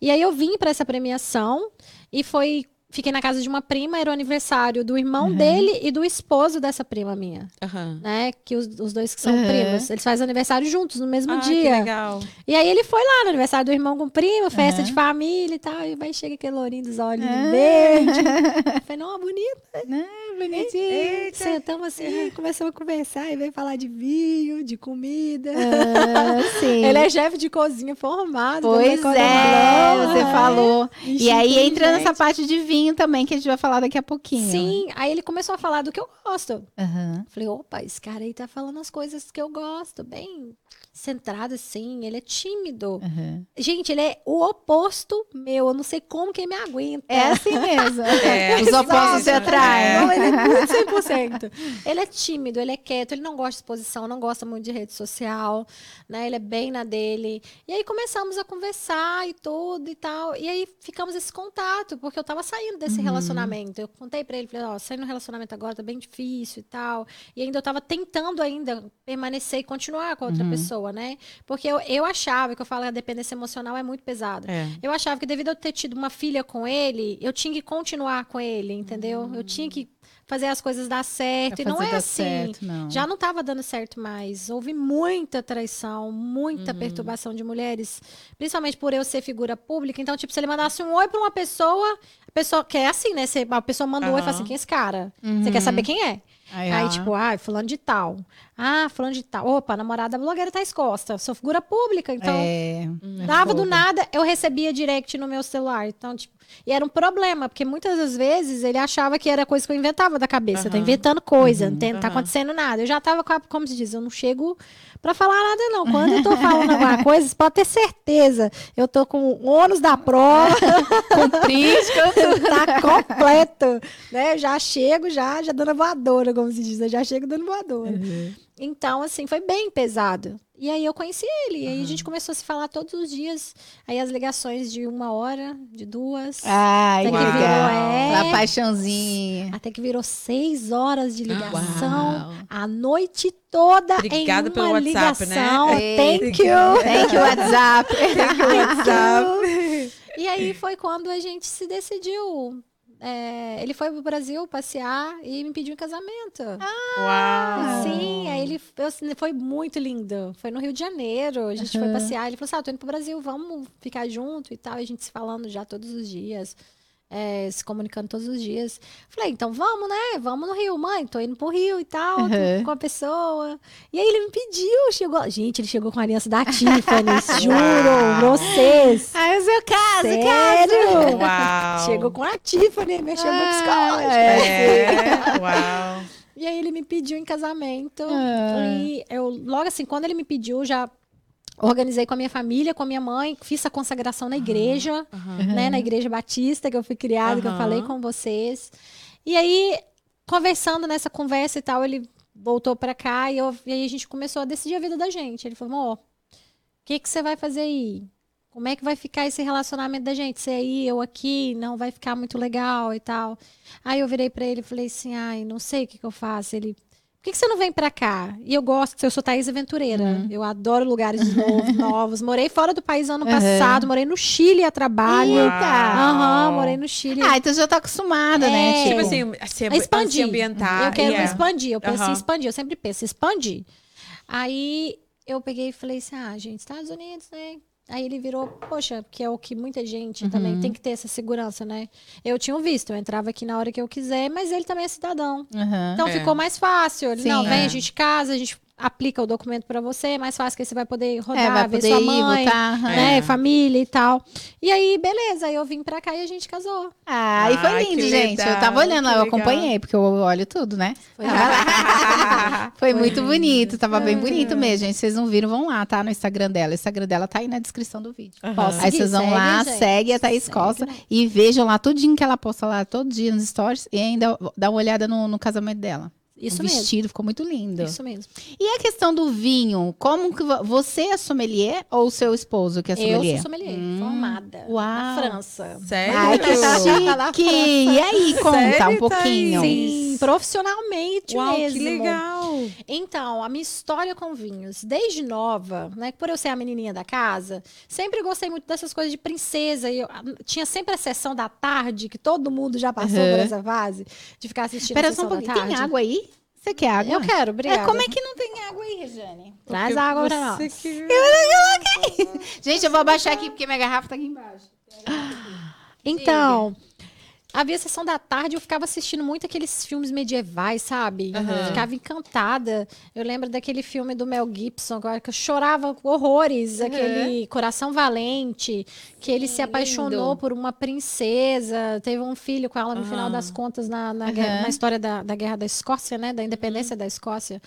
E aí eu vim pra essa premiação e foi fiquei na casa de uma prima, era o aniversário do irmão dele e do esposo dessa prima minha, Aham. né? Que os, os dois que são Uhum. primos, eles fazem aniversário juntos no mesmo Ah, que dia. legal. E aí ele foi lá no aniversário do irmão com prima, festa de família e tal. E vai chega aquele lourinho dos olhos Ah. verdes. Eu falei, não, bonito. Bonitinho. Sentamos assim, começamos a conversar e veio falar de vinho, de comida. Ah, sim. Ele é chefe de cozinha formado. Pois é, você falou. Ixi, E aí entra nessa parte de vinho também, que a gente vai falar daqui a pouquinho. Sim, aí ele começou a falar do que eu gosto. Aham. Falei, opa, esse cara aí tá falando as coisas que eu gosto, bem centrado assim, ele é tímido. aham. Gente, ele é o oposto meu, eu não sei como que ele me aguenta. É assim mesmo. É, Os opostos se atraem. Não, ele é muito 100%. ele é tímido, ele é quieto, ele não gosta de exposição, não gosta muito de rede social, né? Ele é bem na dele. E aí começamos a conversar e tudo e tal. E aí ficamos esse contato, porque eu tava saindo desse relacionamento. Eu contei pra ele, falei, ó, saindo no relacionamento agora tá bem difícil e tal. E ainda eu tava tentando ainda permanecer e continuar com a outra pessoa, né? Porque eu, eu achava que eu falo a dependência emocional é muito pesada. É. Eu achava que devido a eu ter tido uma filha com ele, eu tinha que continuar com ele, entendeu? Eu tinha que fazer as coisas dar certo. Pra e não é assim. certo, não. Já não estava dando certo mais. Houve muita traição, muita Uhum. perturbação de mulheres, principalmente por eu ser figura pública. Então, tipo, se ele mandasse um oi pra uma pessoa, a pessoa que é assim, né? Você- a pessoa manda um oi e fala assim: quem é esse cara? Você quer saber quem é? Aí, Aí, tipo, ah, fulano de tal. Ah, fulano de tal. Opa, namorada da blogueira Thais Costa. Sou figura pública, então. é, Dava do fogo. nada, eu recebia direct no meu celular. Então, tipo, e era um problema, porque muitas das vezes ele achava que era coisa que eu inventava da cabeça. Tá Aham. inventando coisa, não, tem, não tá acontecendo nada. Eu já tava com a, como se diz, eu não chego pra falar nada, não. Quando eu tô falando alguma coisa, você pode ter certeza. Eu tô com o ônus da prova, com prisco. tá completo. Né? Eu já chego, já, já dando voadora, como se diz. Eu já chego dando voadora. Então, assim, foi bem pesado. E aí eu conheci ele. E aí a gente começou a se falar todos os dias. Aí as ligações de uma hora, de duas. Ai, Até que que virou, é. Aquela paixãozinha. Até que virou seis horas de ligação. Uau. A noite toda Obrigada em pelo uma WhatsApp, né? ligação. Ei, Thank you. Thank you, WhatsApp. E aí foi quando a gente se decidiu. É, ele foi pro Brasil passear e me pediu em casamento. Uau. Sim, aí ele eu, assim, foi muito lindo. Foi no Rio de Janeiro. A gente foi passear. Ele falou assim: ah, tô indo pro Brasil, vamos ficar junto e tal. E a gente se falando já todos os dias. É, se comunicando todos os dias. Falei, então vamos, né? Vamos no Rio, mãe. Tô indo pro Rio e tal, tô Uhum. com a pessoa. E aí ele me pediu, chegou. Gente, ele chegou com a aliança da Tiffany, juro, vocês. Ai, o seu caso, Sério? Uau. Chegou com a Tiffany, mexeu no Ah, psicológico. É. Uau. E aí ele me pediu em casamento. Ah. E eu, logo assim, quando ele me pediu, já organizei com a minha família, com a minha mãe, fiz a consagração na igreja, né? Na igreja batista, que eu fui criada, que eu falei com vocês. E aí, conversando nessa conversa e tal, ele voltou pra cá e, eu- e aí a gente começou a decidir a vida da gente. Ele falou, amor, o que, que você vai fazer aí? Como é que vai ficar esse relacionamento da gente? Você aí, eu aqui, não vai ficar muito legal e tal. Aí eu virei pra ele e falei assim, ai, não sei o que, que eu faço. Ele, por que, que você não vem pra cá? E eu gosto, eu sou Thaís Aventureira. Eu adoro lugares novos, novos. Morei fora do país ano Uhum. passado, morei no Chile a trabalho. Eita! Aham, morei no Chile. Ah, então já tá acostumada, né? É. Tipo assim, se, É expandir. se ambientar. eu quero e é. expandir. Eu penso em expandir. Eu sempre penso em expandir. Aí eu peguei e falei assim: ah, gente, Estados Unidos, né? Aí ele virou, poxa, que é o que muita gente Uhum. também tem que ter essa segurança, né? Eu tinha um visto, eu entrava aqui na hora que eu quiser, mas ele também é cidadão. Aham. Então É. ficou mais fácil. Ele, Sim. não, vem, É. a gente casa, a gente aplica o documento pra você, é mais fácil que você vai poder rodar, É, vai ver poder sua ir, mãe, voltar. aham. né, É. família e tal. E aí, beleza, eu vim pra cá e a gente casou. Ah, e foi lindo, gente. eu legal, tava olhando eu legal. acompanhei, porque eu olho tudo, né? Foi Foi muito bonito, tava bem bonito mesmo, gente. Vocês não viram, vão lá, tá? No Instagram dela. O Instagram dela tá aí na descrição do vídeo. Posso Aí vocês vão Segue, lá, gente. segue a Thaís Segue, Costa né? e vejam lá tudinho que ela posta lá todo dia nos stories e ainda dá uma olhada no, no casamento dela. Isso o mesmo. vestido ficou muito lindo. Isso mesmo. E a questão do vinho, como que vo- você é sommelier ou o seu esposo que é Eu sommelier? sou sommelier, Hum. formada. Uau. Na França. Sério? Ai, que chique! E aí, conta Sério, um pouquinho. Sim, profissionalmente Uau, mesmo. que legal. Então, a minha história com vinhos, desde nova, né, por eu ser a menininha da casa, sempre gostei muito dessas coisas de princesa. E eu, tinha sempre a sessão da tarde, que todo mundo já passou Uhum. por essa fase, de ficar assistindo Espera a só um sessão da pouquinho. tarde. Tem água aí? Você quer água? Eu quero, obrigada. É, como é que não tem água aí, Regiane? Traz Porque água pra nós. que- Gente, eu vou abaixar aqui porque minha garrafa tá aqui embaixo. Então, havia sessão da tarde, eu ficava assistindo muito aqueles filmes medievais, sabe? Aham. Ficava encantada. Eu lembro daquele filme do Mel Gibson, agora que eu chorava horrores, aquele Coração Valente, que ele se apaixonou lindo. por uma princesa, teve um filho com ela no final Aham. das contas na, na, guerra- na história da, da Guerra da Escócia, né? Da independência da Escócia.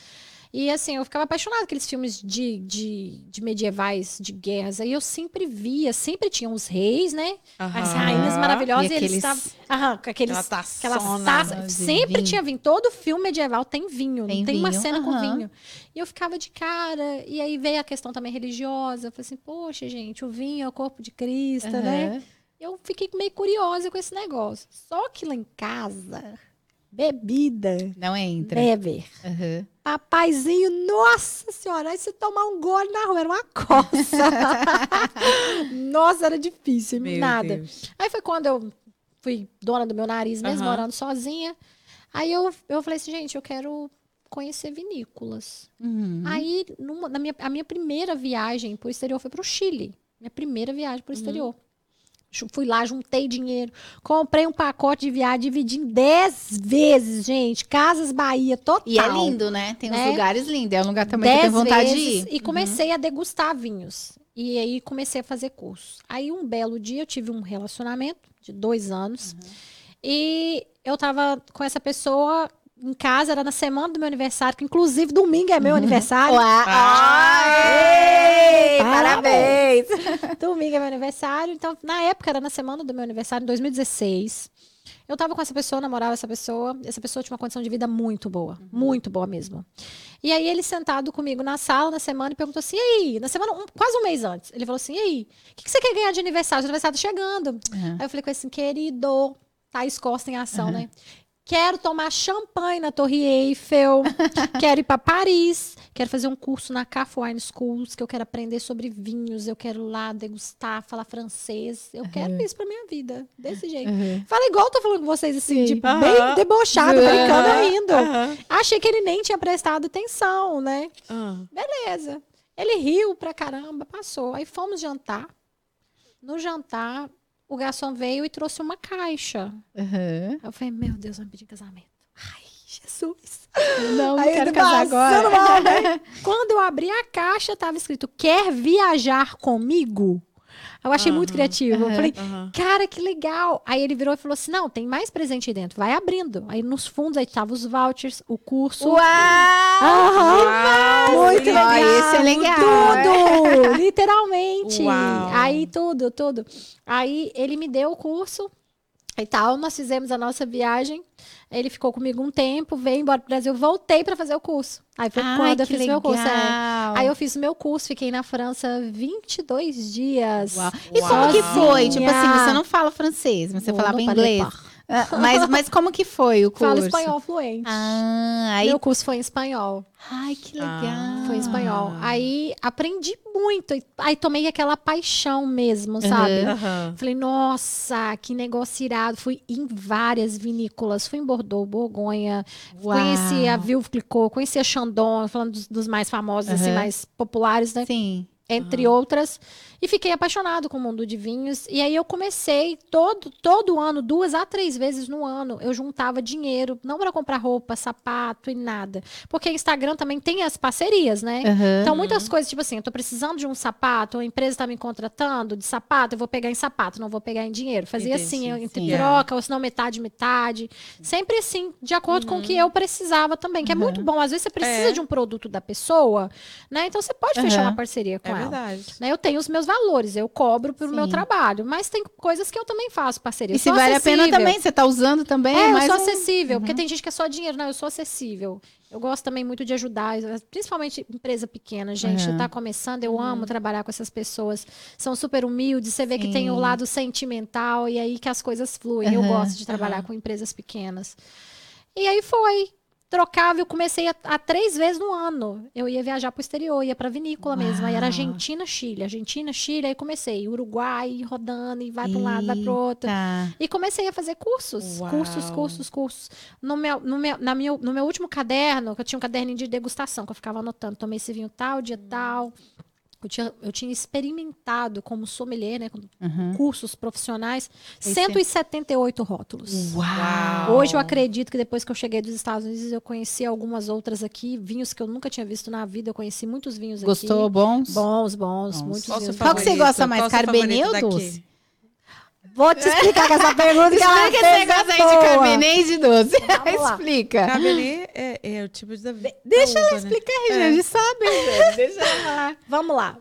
E assim, eu ficava apaixonada com aqueles filmes de, de, de medievais, de guerras. Aí eu sempre via, sempre tinham os reis, né? As Aham. rainhas maravilhosas, E e, eles aqueles- estavam. Aham, com aqueles. Aquela taçona. taças. de Sempre vinho. tinha vinho. Todo filme medieval tem vinho. Tem tem uma vinho, cena com aham. vinho. E eu ficava de cara. E aí veio a questão também religiosa. Eu falei assim, poxa, gente, o vinho é o corpo de Cristo, né? Aham. Eu fiquei meio curiosa com esse negócio. Só que lá em casa, bebida, Não entra. bebe. Aham. Papaizinho, nossa senhora, aí se tomar um gole na rua, era uma coça. nossa, era difícil, Meu nada. Deus. Aí foi quando eu fui dona do meu nariz mesmo, morando sozinha. Aí eu, eu falei assim, gente, eu quero conhecer vinícolas. Uhum. Aí, numa, na minha, a minha primeira viagem pro exterior foi pro Chile. Minha primeira viagem Uhum. pro exterior. Ju- Fui lá, juntei dinheiro, comprei um pacote de viagem, dividi em 10 vezes, gente. Casas Bahia, total. E é lindo, né? Tem uns Né? lugares lindos. É um lugar também que eu Dez tenho vontade vezes, de ir. E comecei a degustar vinhos. E aí comecei a fazer curso. Aí um belo dia eu tive um relacionamento de dois anos. E eu tava com essa pessoa em casa, era na semana do meu aniversário, que inclusive domingo é meu aniversário. Uau! Aê! Parabéns! Parabéns! Domingo é meu aniversário. Então, na época, era na semana do meu aniversário, em 2016. Eu tava com essa pessoa, namorava essa pessoa. Essa pessoa tinha uma condição de vida muito boa. Muito boa mesmo. E aí, ele sentado comigo na sala, na semana, e perguntou assim: e aí? Na semana, um- quase um mês antes. Ele falou assim: e aí? O que, que você quer ganhar de aniversário? Seu aniversário tá chegando. Uhum. Aí eu falei com ele assim: querido, Thaís Costa em ação, né? Quero tomar champanhe na Torre Eiffel, quero ir para Paris, quero fazer um curso na CAF Wine Schools, que eu quero aprender sobre vinhos, eu quero lá degustar, falar francês. Eu quero isso pra minha vida, desse jeito. Fala igual eu tô falando com vocês, assim, Sim. de Aham. bem debochado, brincando. Aham. Achei que ele nem tinha prestado atenção, né? Ah. Beleza. Ele riu pra caramba, passou. Aí fomos jantar. No jantar, o garçom veio e trouxe uma caixa. Uhum. Eu falei, meu Deus, vai me pedir casamento. Ai, Jesus. Não, Aí quero casar agora. mal, né? Quando eu abri a caixa, tava escrito, quer viajar comigo? Eu achei muito Aham. criativo. Eu falei, Aham. cara, que legal. Aí ele virou e falou assim, não, tem mais presente aí dentro. Vai abrindo. Aí nos fundos, aí tava os vouchers, o curso. Uau! Muito legal. Esse é legal. Tudo, literalmente. Uau. Aí tudo, tudo. Aí ele me deu o curso e tal, nós fizemos a nossa viagem. Ele ficou comigo um tempo, veio embora pro Brasil, voltei para fazer o curso. Aí foi Ai, quando eu fiz meu curso. é. legal. Aí eu fiz o meu curso, fiquei na França 22 dias. Uau. E como que foi? Tipo assim, você não fala francês, mas você falava inglês. pas. Ah, Mas, mas como que foi o curso? Falo espanhol fluente. Ah, aí... Meu curso foi em espanhol. Ai, que Ah. legal. Foi em espanhol. Ah. Aí aprendi muito. Aí tomei aquela paixão mesmo, sabe? Aham. Falei, nossa, que negócio irado. Fui em várias vinícolas. Fui em Bordeaux, Borgonha. Uau. Conheci a Veuve Clicquot, conheci a Chandon, falando dos, dos mais famosos, assim, Aham. mais populares, né? Sim. Entre outras. E fiquei apaixonado com o mundo de vinhos. E aí eu comecei todo, todo ano, duas a três vezes no ano, eu juntava dinheiro, não para comprar roupa, sapato e nada. Porque Instagram também tem as parcerias, né? Aham. Então, muitas coisas, tipo assim, eu tô precisando de um sapato, a empresa tá me contratando de sapato, eu vou pegar em sapato, não vou pegar em dinheiro. Fazia Entendi, assim, eu- entre sim. troca, ou senão metade, metade. Sempre assim, de acordo com o que eu precisava também, que é muito bom. Às vezes você precisa É. de um produto da pessoa, né? Então você pode fechar uma parceria com É ela. verdade. Né, eu tenho os meus valores, eu cobro pelo meu Sim. trabalho, mas tem coisas que eu também faço parceria. E se vale a pena acessível. também, você tá usando também. É, eu sou um- acessível, porque tem gente que é só dinheiro. Não, eu sou acessível. Eu gosto também muito de ajudar, principalmente empresa pequena, gente. Uhum. Tá começando, eu amo trabalhar com essas pessoas. São super humildes, você vê que tem o Sim. lado sentimental e aí que as coisas fluem. Eu Uhum, gosto de trabalhar com empresas pequenas. E aí foi. Trocava, eu comecei a, a três vezes no ano. Eu ia viajar pro exterior, ia pra vinícola mesmo. Aí era Uau. Argentina, Chile. Argentina, Chile, aí comecei. Uruguai, rodando, e vai pra um lado, vai pro outro. E comecei a fazer cursos, Uau. cursos, cursos, cursos. No meu, no, meu, na meu, no meu último caderno, que eu tinha um caderninho de degustação, que eu ficava anotando, tomei esse vinho tal, dia tal. Eu tinha, eu tinha experimentado como sommelier, né, com Uhum. cursos profissionais, Esse- 178 rótulos. Uau. Hoje eu acredito que depois que eu cheguei dos Estados Unidos, eu conheci algumas outras aqui, vinhos que eu nunca tinha visto na vida. Eu conheci muitos vinhos Gostou? aqui. Bons? Bons, bons, Bons. muitos Qual vinhos. Qual que você gosta mais, Qual o seu Carbenet favorito ou daqui? doce? Vou te explicar com essa pergunta que ela Explica esse fez, é negócio aí de. Cabernet e de doce. Lá. Explica. Cabernet é, é o tipo de da Deixa ela né? explicar, É. gente. Eles sabem, velho. Deixa ela falar. Vamos lá.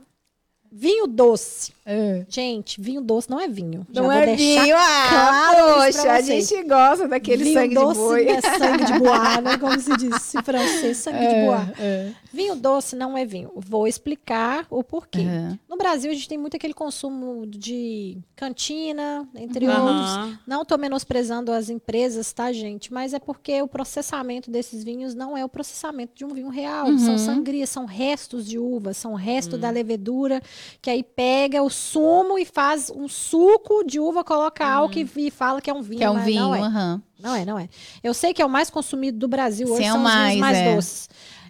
Vinho doce. É. Gente, vinho doce não é vinho. Já Não vou é vinho, ah, claro poxa, a gente gosta daquele vinho sangue doce de boi. é sangue de bois, né? Como se diz em francês, sangue de bois. É, Vinho doce não é vinho. Vou explicar o porquê. Aham. No Brasil, a gente tem muito aquele consumo de cantina, entre Aham. outros. Não estou menosprezando as empresas, tá, gente? Mas é porque o processamento desses vinhos não é o processamento de um vinho real. Uhum. São sangrias, são restos de uva, são restos da levedura, que aí pega o sumo e faz um suco de uva, coloca álcool e, e fala que é um vinho. Que é um mas vinho, Não é. Não é, não é. Eu sei que é o mais consumido do Brasil hoje, Sim, é o são os mais, vinhos mais é. doces.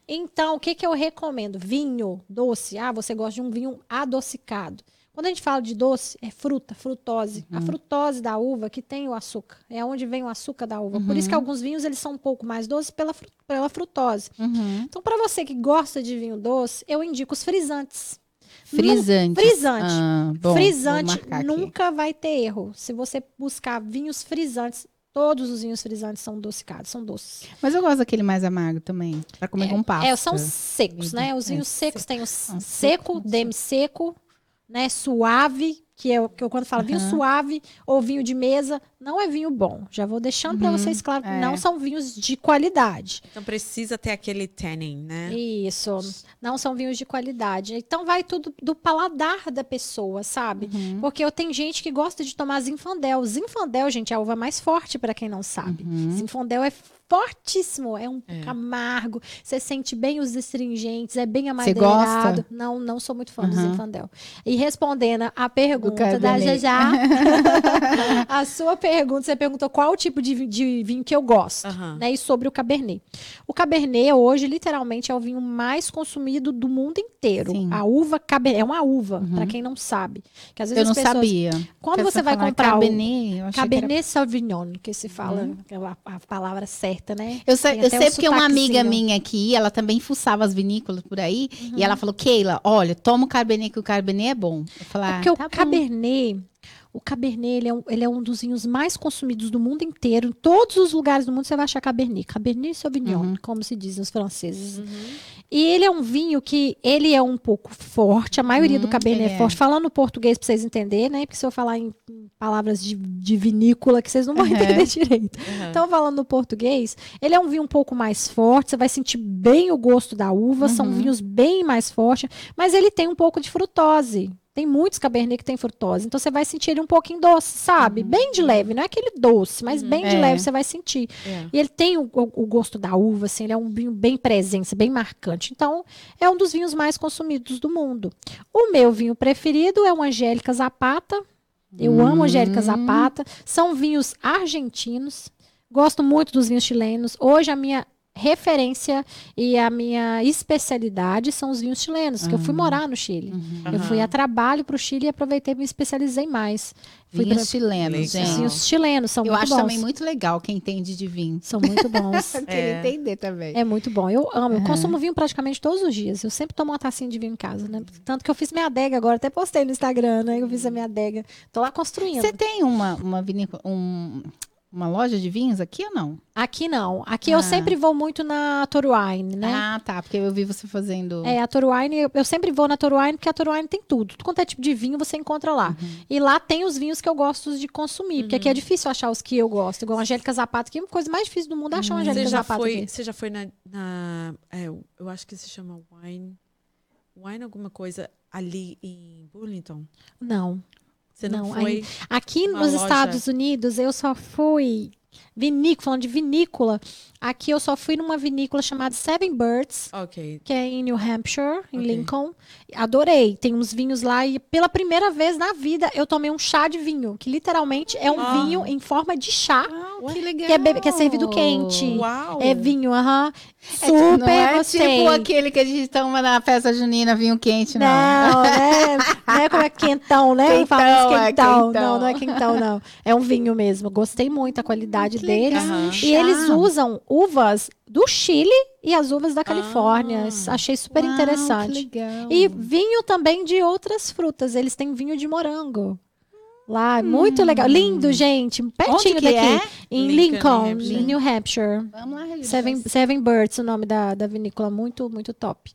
Então, o que, que eu recomendo? Vinho doce. Ah, você gosta de um vinho adocicado. Quando a gente fala de doce, é fruta, frutose. A frutose da uva que tem o açúcar. É onde vem o açúcar da uva. Por isso que alguns vinhos eles são um pouco mais doces pela, pela frutose. Uhum. Então, para você que gosta de vinho doce, eu indico os frisantes. Frisante. Frisante. Ah, bom, Frisante marcar aqui. nunca vai ter erro. Se você buscar vinhos frisantes, todos os vinhos frisantes são adocicados, são doces. Mas eu gosto daquele mais amargo também, pra comer com pasta. É, são secos, né? Os É, vinhos secos tem o São seco, seco, né, suave, que é o que eu quando falo vinho Aham. suave ou vinho de mesa, não é vinho bom. Já vou deixando para Uhum, vocês claro, que é. não são vinhos de qualidade. Então precisa ter aquele tanning, né? Isso, não são vinhos de qualidade. Então vai tudo do paladar da pessoa, sabe? Uhum. Porque eu tenho gente que gosta de tomar Zinfandel. Zinfandel, gente, é a uva mais forte para quem não sabe. Uhum. Zinfandel é fortíssimo, é um É. amargo. Você sente bem os astringentes, é bem amadeirado. Não, não sou muito fã do Uhum. Zinfandel. E respondendo a pergunta da Cabernet. Jajá, a sua pergunta, você perguntou qual tipo de, de vinho que eu gosto Aham. né, e sobre o Cabernet. O Cabernet hoje, literalmente, é o vinho mais consumido do mundo inteiro. Sim. A uva Cabernet é uma uva, Uhum. para quem não sabe. Que às vezes Eu não as pessoas, sabia. Quando você vai comprar o Cabernet, eu achei que era- Cabernet Sauvignon, que se fala Uhum. aquela a palavra certa, né? Eu sei, eu sei porque uma amiga minha aqui, ela também fuçava as vinícolas por aí, e Uhum. ela falou, Keila, olha, toma o Cabernet, que o Cabernet é bom. Eu falei, É ah, porque o tá bom. Cabernet, o Cabernet, ele é, um, ele é um dos vinhos mais consumidos do mundo inteiro. Em todos os lugares do mundo você vai achar Cabernet. Cabernet Sauvignon, Uhum. como se diz nos franceses. Uhum. E ele é um vinho que ele é um pouco forte, a maioria do Uhum, Cabernet ele é é. forte. Falando português para vocês entenderem, né? Porque se eu falar em, palavras de, de vinícola, que vocês não vão Uhum. entender direito. Uhum. Então, falando no português, ele é um vinho um pouco mais forte, você vai sentir bem o gosto da uva, são Uhum. vinhos bem mais fortes, mas ele tem um pouco de frutose. Tem muitos Cabernet que tem frutose, então você vai sentir ele um pouquinho doce, sabe? Bem de leve, não é aquele doce, mas bem de É. leve você vai sentir. É. E ele tem o, o- o gosto da uva, assim, ele é um vinho bem presente, bem marcante. Então, é um dos vinhos mais consumidos do mundo. O meu vinho preferido é o Angélica Zapata. Eu amo Angélica Hum. Zapata. São vinhos argentinos. Gosto muito dos vinhos chilenos. Hoje a minha referência e a minha especialidade são os vinhos chilenos, que eu fui morar no Chile. Uhum. Eu fui a trabalho para o Chile e aproveitei e me especializei mais. Fui Vinhos pra- chilenos, Legal. Gente. vinhos chilenos são Eu muito acho bons. também muito legal quem entende de vinho. São muito bons. Eu queria entender também. É muito bom. Eu amo. Eu Uhum. consumo vinho praticamente todos os dias. Eu sempre tomo uma tacinha de vinho em casa, né? Tanto que eu fiz minha adega agora. Até postei no Instagram, né? Eu fiz a minha adega. Tô lá construindo. Você tem uma, uma vinícola, um- uma loja de vinhos aqui ou não? Aqui não. Aqui Ah. eu sempre vou muito na Toruine, né? Ah, tá, porque eu vi você fazendo. É, a Toruine, eu, eu sempre vou na Toruine porque a Toruine tem tudo. Tudo quanto é tipo de vinho você encontra lá. Uhum. E lá tem os vinhos que eu gosto de consumir, porque aqui é difícil achar os que eu gosto. Igual a Angélica Zapata, que é a coisa mais difícil do mundo é achar uma Angélica Você já Zapata. foi, aqui. você já foi na, na- é, eu- eu acho que se chama Wine, Wine alguma coisa ali em Burlington. Não. Você não, Não, foi? Aqui nos loja. Estados Unidos, eu só fui vinícola, falando de vinícola, aqui eu só fui numa vinícola chamada Seven Birds, Ok. que é em New Hampshire, em Ok. Lincoln. Adorei. Tem uns vinhos lá e pela primeira vez na vida eu tomei um chá de vinho, que literalmente é um Ah. vinho em forma de chá, Ah, que legal. que é, que é servido quente. Uau! É vinho, aham. É tipo- Super não é gostei. tipo aquele que a gente toma na festa junina, vinho quente, não. Não, né? Não é como é quentão, né? Quentão, famoso é quentão. Não, não é quentão, não. É um vinho mesmo. Gostei muito da qualidade Que deles. legal. E eles usam uvas do Chile e as uvas da Califórnia. Ah. Achei super Uau, interessante. Que legal. E vinho também de outras frutas. Eles têm vinho de morango. Lá, muito legal. Lindo, gente. Pertinho daqui. é? Em Lincoln, Lincoln, New Hampshire. em New Hampshire. Vamos lá. Seven, Seven Birds, o nome da, da vinícola, muito, muito top.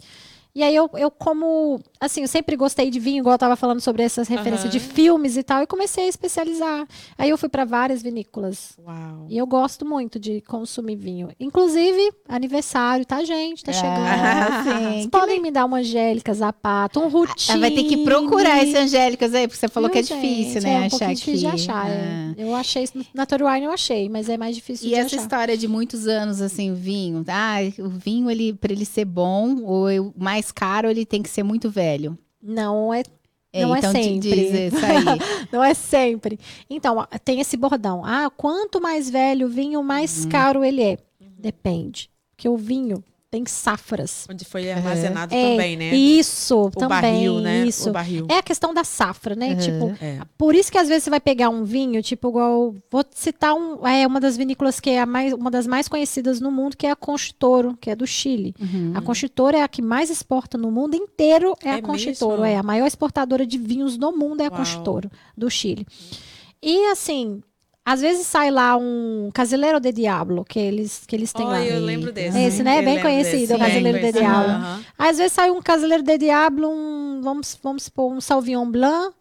E aí eu, eu como, assim, eu sempre gostei de vinho, igual eu tava falando sobre essas referências de Aham. filmes e tal, e comecei a especializar. Aí eu fui para várias vinícolas. Uau. E eu gosto muito de consumir vinho. Inclusive, aniversário, tá, gente? Tá chegando. Ah, sim. Vocês podem me dar uma Angélica Zapata, um Rutini. Ah, vai ter que procurar esse Angélicas aí, porque você falou Viu, que é difícil, gente? né? É um achar pouquinho difícil de achar. é. Ah. Eu achei, na Toruine eu achei, mas é mais difícil E de essa achar. história de muitos anos, assim, vinho. Ah, o vinho, ele, pra ele ser bom, ou o mais caro, ele tem que ser muito velho. Não é Não é então te sempre. Não é sempre. Então, tem esse bordão. Ah, quanto mais velho o vinho, mais caro ele é. Depende. Porque o vinho tem safras. Onde foi armazenado É, também, né? Isso, o também. barril, né? Isso. O barril. É a questão da safra, né? Uhum. Tipo, É. por isso que às vezes você vai pegar um vinho, tipo, igual. Vou citar um, é, uma das vinícolas que é a mais, uma das mais conhecidas no mundo, que é a Conchitoro, que é do Chile. Uhum. A Conchitoro é a que mais exporta no mundo inteiro, é, É a Conchitoro. mesmo? É a maior exportadora de vinhos no mundo, é a Uau. Conchitoro, do Chile. E assim, às vezes sai lá um Casileiro de Diablo, que eles, que eles têm Oh, lá. eu lembro desse. Esse, né? Eu Bem conhecido, o Brasileiro Bem de. Diablo. Aham. Às vezes sai um Casileiro de Diablo, um um, vamos, vamos supor, um Sauvignon Blanc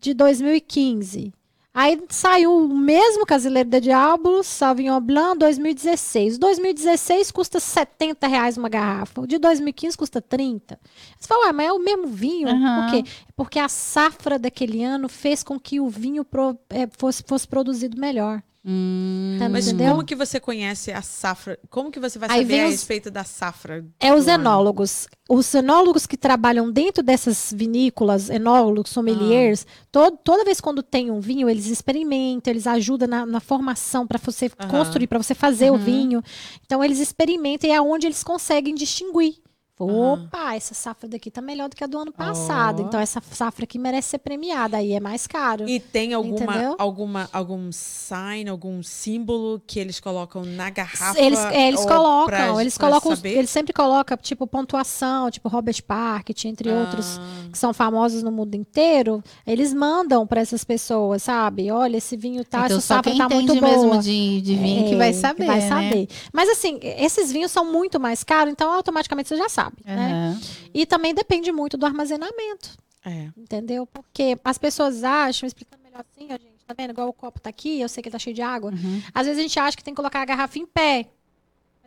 de 2015. Aí saiu o mesmo Casileiro de Diablo, Sauvignon Blanc, 2016. 2016 custa 70 reais uma garrafa. O de 2015 custa 30. Você fala, ué, mas é o mesmo vinho? Uhum. Por quê? Porque a safra daquele ano fez com que o vinho pro, é, fosse, fosse produzido melhor. Hum, Tá, Mas entendeu? como que você conhece a safra? Como que você vai saber a os- respeito da safra? É os enólogos. Os enólogos que trabalham dentro dessas vinícolas, enólogos, sommeliers, Ah. to- toda vez quando tem um vinho, eles experimentam, eles ajudam na, na formação para você Aham. construir, para você fazer o Uhum. vinho. Então, eles experimentam e é onde eles conseguem distinguir. Opa, essa safra daqui tá melhor do que a do ano passado. Ó. Então, essa safra aqui merece ser premiada. Aí é mais caro. E tem alguma, Entendeu? alguma algum sign, algum símbolo que eles colocam na garrafa? Eles, é, eles colocam, pra- eles pra colocam, saber? eles sempre colocam, tipo, pontuação, tipo Robert Park, entre outros Ah, que são famosos no mundo inteiro, eles mandam para essas pessoas, sabe? Olha, esse vinho tá, então essa safra tá muito boa. mesmo de, de vinho que vai É, saber, vai né? saber. Mas assim, esses vinhos são muito mais caros, então automaticamente você já sabe, né? Aham. E também depende muito do armazenamento, é. entendeu? Porque as pessoas acham, explicando melhor assim, ó, gente, tá vendo? Igual o copo tá aqui, eu sei que ele tá cheio de água. Uhum. Às vezes a gente acha que tem que colocar a garrafa em pé.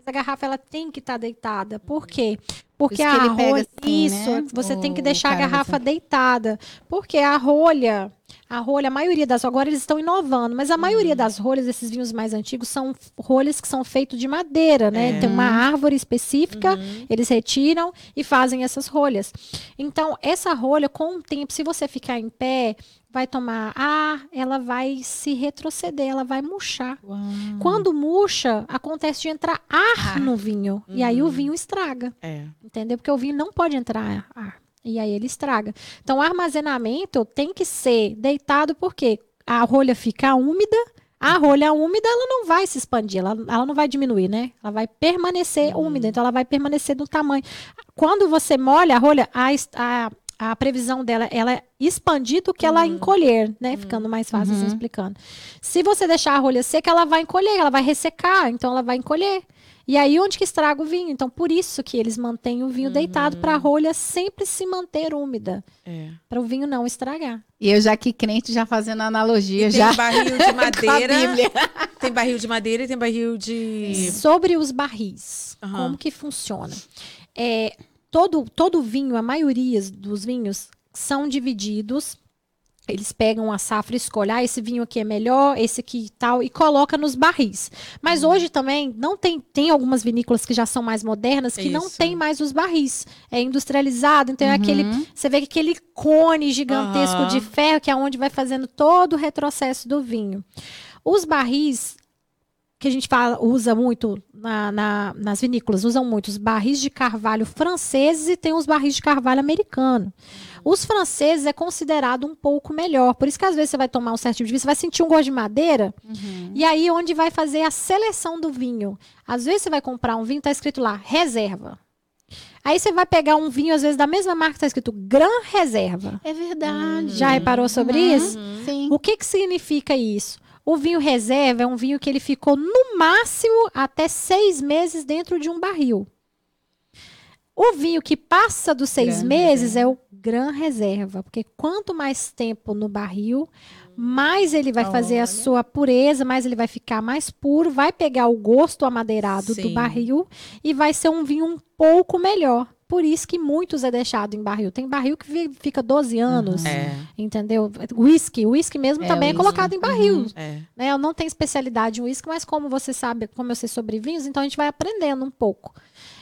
Mas a garrafa ela tem que estar deitada. Por quê? Porque a rolha. assim, isso, né? você tem que O deixar a garrafa assim. deitada. Porque a rolha, a rolha, a maioria das. Agora eles estão inovando, mas a Uhum. maioria das rolhas, esses vinhos mais antigos, são rolhas que são feitos de madeira, né? É. Tem uma árvore específica, Uhum. eles retiram e fazem essas rolhas. Então, essa rolha, com o tempo, se você ficar em pé, vai tomar ar, ela vai se retroceder, ela vai murchar. Uau. Quando murcha, acontece de entrar ar Ar. no vinho. E aí o vinho estraga, É. entendeu? Porque o vinho não pode entrar ar. E aí ele estraga. Então, o armazenamento tem que ser deitado porque a rolha fica úmida. A rolha úmida, ela não vai se expandir, ela, ela não vai diminuir, né? Ela vai permanecer úmida, então ela vai permanecer do tamanho. Quando você molha a rolha, a, a, a previsão dela ela é expandir do que ela encolher, né? Ficando mais fácil assim Uhum. explicando. Se você deixar a rolha seca, ela vai encolher, ela vai ressecar, então ela vai encolher. E aí onde que estraga o vinho? Então por isso que eles mantêm o vinho deitado para a rolha sempre se manter úmida, é. para o vinho não estragar. E eu já que crente, já fazendo analogia, E tem já barril de com a madeira. Tem barril de madeira e tem barril de. Sobre os barris, Aham. como que funciona? É, todo, todo vinho, a maioria dos vinhos são divididos. Eles pegam a safra e escolhem, ah, esse vinho aqui é melhor, esse aqui tal, e coloca nos barris. Mas Uhum. hoje também não tem, tem algumas vinícolas que já são mais modernas que não Isso. tem mais os barris. É industrializado, então é aquele, Uhum. você vê que aquele cone gigantesco Aham. de ferro que é onde vai fazendo todo o retrocesso do vinho. Os barris que a gente fala, usa muito na- na- nas vinícolas, usam muito os barris de carvalho franceses e tem os barris de carvalho americano. Os franceses é considerado um pouco melhor. Por isso que às vezes você vai tomar um certo tipo de vinho, você vai sentir um gosto de madeira, Uhum. e aí onde vai fazer a seleção do vinho. Às vezes você vai comprar um vinho, tá escrito lá, reserva. Aí você vai pegar um vinho, às vezes, da mesma marca, tá escrito Gran Reserva. É verdade. Já reparou sobre Uhum. isso? Sim. O que, que significa isso? O vinho reserva é um vinho que ele ficou no máximo até seis meses dentro de um barril. O vinho que passa dos seis meses é o gran reserva, porque quanto mais tempo no barril, mais ele vai fazer Olha. a sua pureza, mais ele vai ficar mais puro, vai pegar o gosto amadeirado do Sim. barril e vai ser um vinho um pouco melhor. Por isso que muitos é deixado em barril. Tem barril que fica 12 anos, É. entendeu? Whisky, whisky mesmo É, também é whisky. colocado em barril. É. Né? Eu não tenho especialidade em uísque, mas como você sabe, como eu sei sobre vinhos, então a gente vai aprendendo um pouco.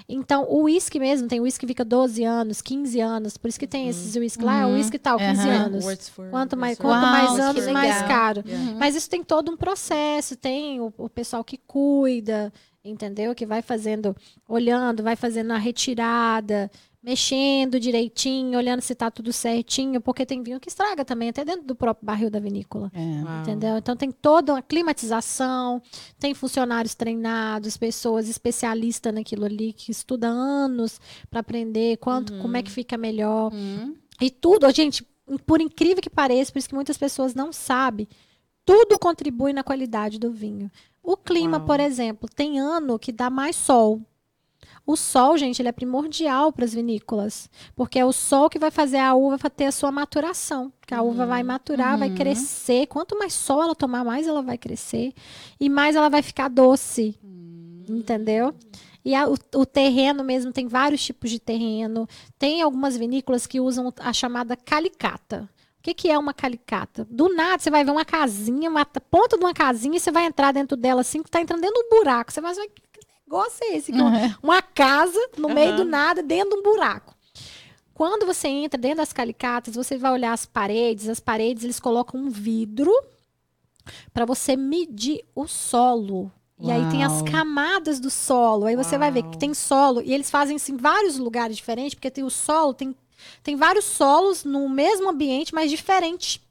Então, o uísque mesmo, tem uísque que fica 12 anos, 15 anos, por isso que tem esses uísque lá, Uhum. uísque tal, 15 Aham. anos. Wordsworth, Quanto mais, quanto mais Uau, anos, mais caro. Uhum. Mas isso tem todo um processo, tem o, o pessoal que cuida, entendeu? Que vai fazendo, olhando, vai fazendo a retirada, mexendo direitinho, olhando se tá tudo certinho, porque tem vinho que estraga também, até dentro do próprio barril da vinícola. É. Entendeu? Então tem toda uma climatização, tem funcionários treinados, pessoas especialistas naquilo ali que estudam anos para aprender quanto, como é que fica melhor. Uhum. E tudo, gente, por incrível que pareça, por isso que muitas pessoas não sabem, tudo contribui na qualidade do vinho. O clima, Uau. por exemplo, tem ano que dá mais sol. O sol, gente, ele é primordial para as vinícolas, porque é o sol que vai fazer a uva ter a sua maturação. Que a uva vai maturar, vai Uhum. crescer. Quanto mais sol ela tomar, mais ela vai crescer e mais ela vai ficar doce. Entendeu? E a- o, o terreno mesmo tem vários tipos de terreno. Tem algumas vinícolas que usam a chamada calicata. O que, que é uma calicata? Do nada, você vai ver uma casinha, uma ponta de uma casinha, e você vai entrar dentro dela assim, que tá entrando dentro de um buraco. Você vai ver que negócio é esse? Uhum. uma casa no meio do nada, dentro de um buraco. Quando você entra dentro das calicatas, você vai olhar as paredes. As paredes, eles colocam um vidro para você medir o solo. E aí tem as Uau. camadas do solo. Aí você vai ver que Uau. tem solo. E eles fazem isso em vários lugares diferentes, porque tem o solo, tem, tem vários solos no mesmo ambiente, mas diferente.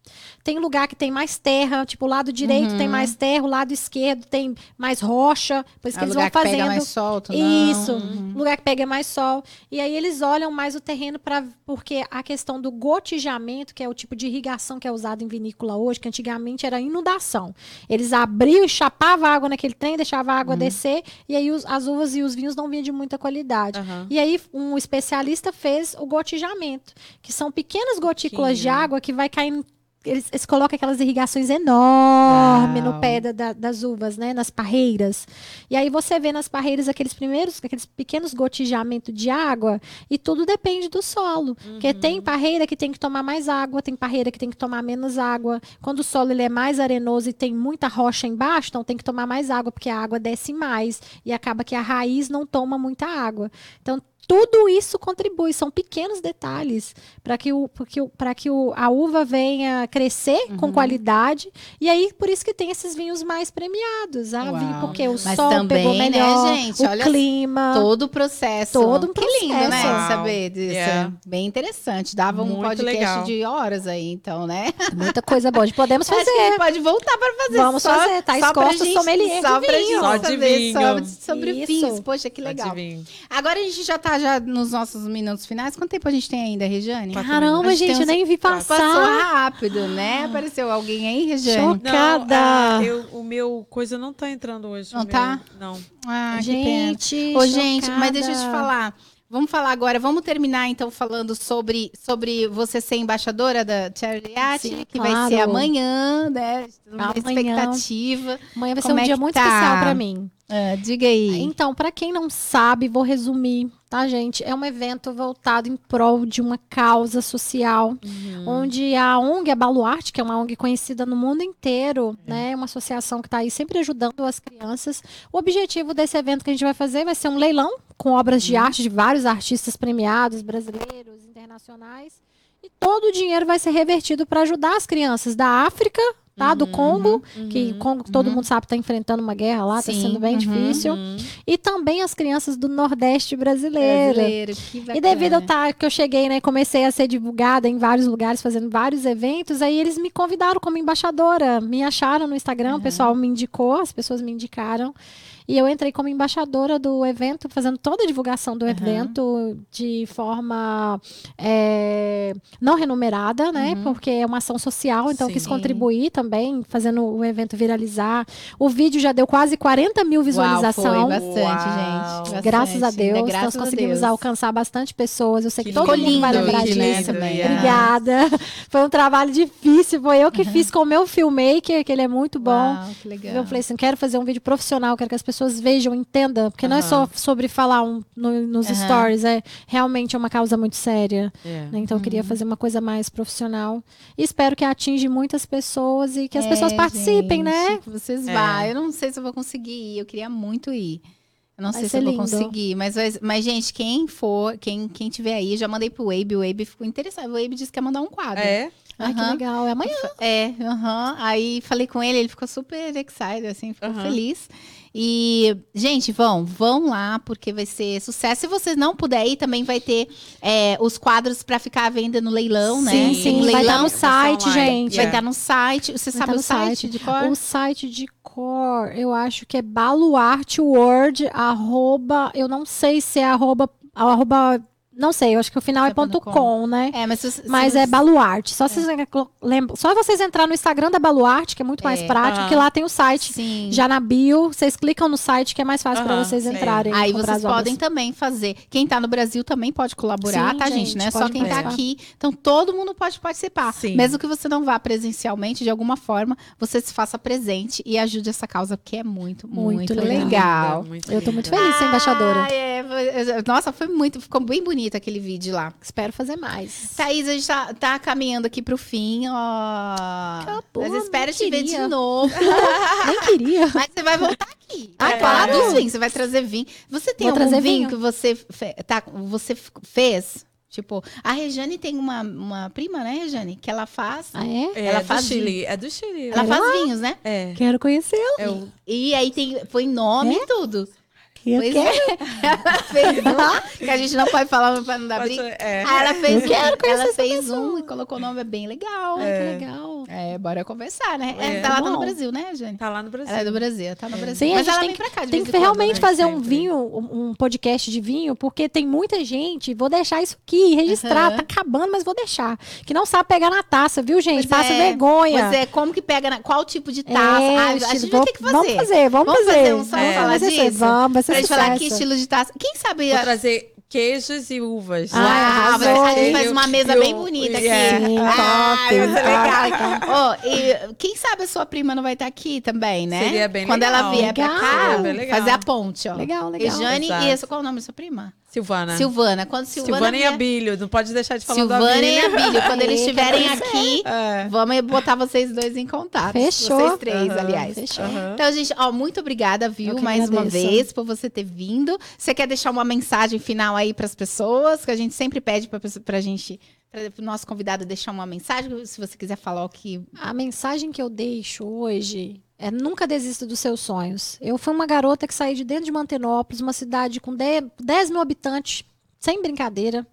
Tem lugar que tem mais terra, tipo o lado direito tem mais terra, o lado esquerdo tem mais rocha. Por isso que É eles vão que pega fazendo. mais não. Isso, lugar que pega mais sol. E aí eles olham mais o terreno para porque a questão do gotejamento, que é o tipo de irrigação que é usado em vinícola hoje, que antigamente era inundação. Eles abriam e chapavam a água naquele trem, deixavam a água descer, e aí os- as uvas e os vinhos não vinham de muita qualidade. E aí um especialista fez o gotejamento, que são pequenas gotículas de água que vai caindo eles, eles colocam aquelas irrigações enormes no Uau. pé da- da- das uvas, né? Nas parreiras. E aí você vê nas parreiras aqueles primeiros, aqueles pequenos gotejamentos de água, e tudo depende do solo. Porque tem parreira que tem que tomar mais água, tem parreira que tem que tomar menos água. Quando o solo ele é mais arenoso e tem muita rocha embaixo, então tem que tomar mais água, porque a água desce mais. E acaba que a raiz não toma muita água. Então, tudo isso contribui, são pequenos detalhes para que, o, porque o- pra que o, a uva venha crescer com qualidade. E aí, por isso que tem esses vinhos mais premiados. Ah, vinho porque o Mas sol também, pegou né, melhor, gente? o Olha clima. Todo o processo. Todo um Que lindo, né? processo. Uau. Saber disso. É. Bem interessante. Dava um Muito podcast legal. de horas aí, então, né? Muita coisa boa. Podemos que fazer. pode voltar para fazer. Vamos só, fazer. Costa, gente, sommelier só de pra vinho. gente Só de vinho. sobre, sobre Isso. vinhos. Poxa, que legal. Agora a gente já tá já nos nossos minutos finais. Quanto tempo a gente tem ainda, Regiane? Quatro Caramba, A gente gente, eu uns- nem vi Passou passar. rápido, né? Apareceu alguém aí, Regiane? Show. Cada- Não, ah, eu- o meu coisa não tá entrando hoje. Não o meu- tá? Não. Ah, gente, Ô, gente, mas deixa eu te chocada. falar. Vamos falar agora, vamos terminar então falando sobre, sobre você ser embaixadora da Charliate, Sim, que vai claro. ser amanhã, né? Uma Amanhã. expectativa. Amanhã vai ser Como um é dia muito tá? especial para mim. Ah, diga aí. Então, para quem não sabe, vou resumir, tá, gente? É um evento voltado em prol de uma causa social, onde a ONG, a Baluarte, que é uma ONG conhecida no mundo inteiro, né? Uma associação que está aí sempre ajudando as crianças. O objetivo desse evento que a gente vai fazer vai ser um leilão com obras de arte de vários artistas premiados, brasileiros, internacionais. E todo o dinheiro vai ser revertido para ajudar as crianças da África, tá? Do Congo, que Congo, todo mundo sabe, está enfrentando uma guerra lá, está sendo bem uhum. difícil. E também as crianças do Nordeste brasileiro. Brasileiro. E devido ao tá, que eu cheguei, né, comecei a ser divulgada em vários lugares, fazendo vários eventos, aí eles me convidaram como embaixadora, me acharam no Instagram, o pessoal me indicou, as pessoas me indicaram. E eu entrei como embaixadora do evento, fazendo toda a divulgação do evento de forma é, não remunerada, né? Porque é uma ação social, então eu quis Sim. contribuir também, fazendo o evento viralizar. O vídeo já deu quase 40 mil Uau, visualizações. foi bastante, Uau. gente. Bastante. Graças a Deus, graças nós a conseguimos Deus. alcançar bastante pessoas. Eu sei que, Que todo lindo, mundo vai lembrar que disso. lindo, yeah. Obrigada. Foi um trabalho difícil. Foi eu que fiz com o meu filmmaker, que ele é muito bom. Uau, que legal. Eu falei assim, quero fazer um vídeo profissional, quero que as pessoas vejam, entendam, porque não é só sobre falar um, no- nos Aham. stories, é realmente é uma causa muito séria. É. né? Então eu Uhum. queria fazer uma coisa mais profissional. E espero que atinja muitas pessoas e que as É, pessoas participem, gente, né? que Vocês É. vão. Eu não sei se eu vou conseguir ir. Eu queria muito ir. Eu não Vai sei se eu vou lindo. conseguir, mas, mas, gente, quem for, quem, quem tiver aí, já mandei pro Wabe, o Wabe ficou interessado. O Wabe disse que ia mandar um quadro. É? Ai, que legal. É amanhã. É, aham. Aí falei com ele, ele ficou super excited, assim, ficou Aham. feliz. E, gente, vão, vão lá, porque vai ser sucesso. Se vocês não puderem ir, também vai ter é, os quadros pra ficar à venda no leilão, né? Sim, Tem sim, um vai estar no site, gente. vai estar no site. Você Vai sabe o site, site. de cor? O site de cor, eu acho que é baluarteworld, arroba, eu não sei se é arroba, arroba Não sei, eu acho que o final é É ponto .com, né? É, mas se, se Mas você- é Baluarte. Só, vocês, lembram- só vocês entrar no Instagram da Baluarte, que é muito mais É. prático, Aham. que lá tem o site. Sim. Já na bio, vocês clicam no site que é mais fácil para Aham, vocês sim. entrarem. Aí vocês podem também fazer. Quem tá no Brasil também pode colaborar, Sim, tá, gente? gente, Não é só quem tá participar. aqui. Então todo mundo pode participar. Sim. Mesmo que você não vá presencialmente, de alguma forma, você se faça presente e ajude essa causa, porque é muito, muito, Muito legal. legal. Muito Eu tô muito feliz, ser embaixadora. Ai, é, nossa, foi muito, ficou bem bonito aquele vídeo lá. Espero fazer mais. Thaís, a gente tá, tá caminhando aqui pro fim, ó. Acabou, Mas espero te ver de novo. Nem queria. Mas você vai voltar aqui. Ah, falar dos vinhos, você vai trazer vinho. Você tem Vou algum trazer vinho, vinho. que você, fe- tá, você fez? Tipo, a Rejane tem uma, uma prima, né, Rejane? Que ela faz. Ah, é? É Ela do faz Chile. É do Chile. Ela Quero faz lá. vinhos, né? É. Quero conhecê-lo. É o E aí tem, foi nome e tudo. Eu Pois quero. é. Ela fez um, que a gente não pode falar pra não dar briga. é. Ela fez, Eu conhecer ela fez um e colocou o nome, é bem legal. Ai, que legal. É, bora conversar, né? É, É. tá lá no Bom. Brasil, né, Jane? Tá lá no Brasil. Ela é do Brasil, tá no Brasil. Sim, a Mas gente ela tem vem pra cá de Tem que quando, realmente né? fazer um vinho, um um podcast de vinho, porque tem muita gente. Vou deixar isso aqui, registrar. Aham. Tá acabando, mas vou deixar. Que não sabe pegar na taça, viu, gente? Pois Passa é, vergonha. Pois é, como que pega, na- qual tipo de É, taça? Ah, a gente vai ter que fazer. Vamos fazer, vamos, Vamos fazer. fazer um só pra falar fazer isso. disso? Vamos, vai ser Pra gente falar que estilo de taça. Quem sabe... Vou trazer queijos e uvas. Ah, Ah, a gente faz uma mesa bem bonita aqui. é. Sim, Ah, top. Ó, e quem sabe a sua prima não vai estar aqui também, né? Seria bem Quando legal. ela vier pra Legal. cá, Seria bem legal. fazer a ponte, ó. Legal, legal. E Jane, Exato. e esse, qual é o nome da sua prima? Silvana. Silvana. Quando Silvana, Silvana e Abílio. Não pode deixar de falar do Silvana e Abílio. Abílio. Quando eles estiverem quero aqui, É. vamos botar vocês dois em contato. Fechou. Vocês três, Aham. aliás. Fechou. Então, gente, ó, muito obrigada, viu, mais uma vez por você ter vindo. Você quer deixar uma mensagem final aí para as pessoas? Que a gente sempre pede para pra gente, para o nosso convidado deixar uma mensagem. Se você quiser falar o que. A mensagem que eu deixo hoje é nunca desista dos seus sonhos. Eu fui uma garota que saí de dentro de Mantenópolis, uma cidade com 10 10 mil habitantes, sem brincadeira.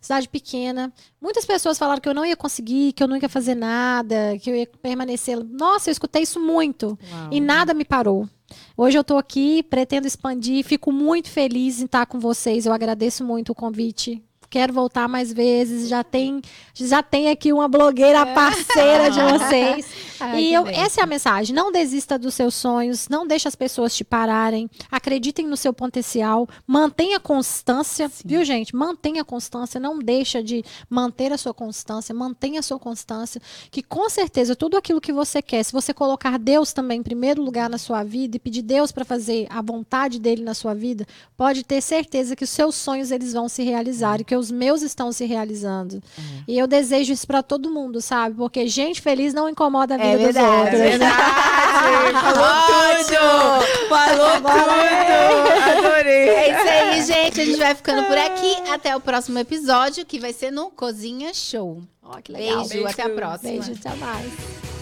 Cidade pequena. Muitas pessoas falaram que eu não ia conseguir, que eu não ia fazer nada, que eu ia permanecer. Nossa, eu escutei isso muito. Uau. E nada me parou. Hoje eu tô aqui, pretendo expandir, fico muito feliz em estar com vocês. Eu agradeço muito o convite. Quero voltar mais vezes. Já tem, já tem aqui uma blogueira parceira de vocês. Ai, e eu, essa é a mensagem. Não desista dos seus sonhos, não deixe as pessoas te pararem. Acreditem no seu potencial, mantenha constância, viu, gente? Mantenha constância, não deixa de manter a sua constância, mantenha a sua constância, que com certeza tudo aquilo que você quer, se você colocar Deus também em primeiro lugar na sua vida e pedir Deus para fazer a vontade dele na sua vida, pode ter certeza que os seus sonhos eles vão se realizar e que os meus estão se realizando. E eu desejo isso para todo mundo, sabe? Porque gente feliz não incomoda a vida É dos verdade, outros. é verdade. Falou tudo! Falou tudo! Adorei! É isso aí, gente. A gente vai ficando por aqui. Até o próximo episódio, que vai ser no Cozinha Show. Ó, que legal. Beijo, até a próxima. Beijo, até mais.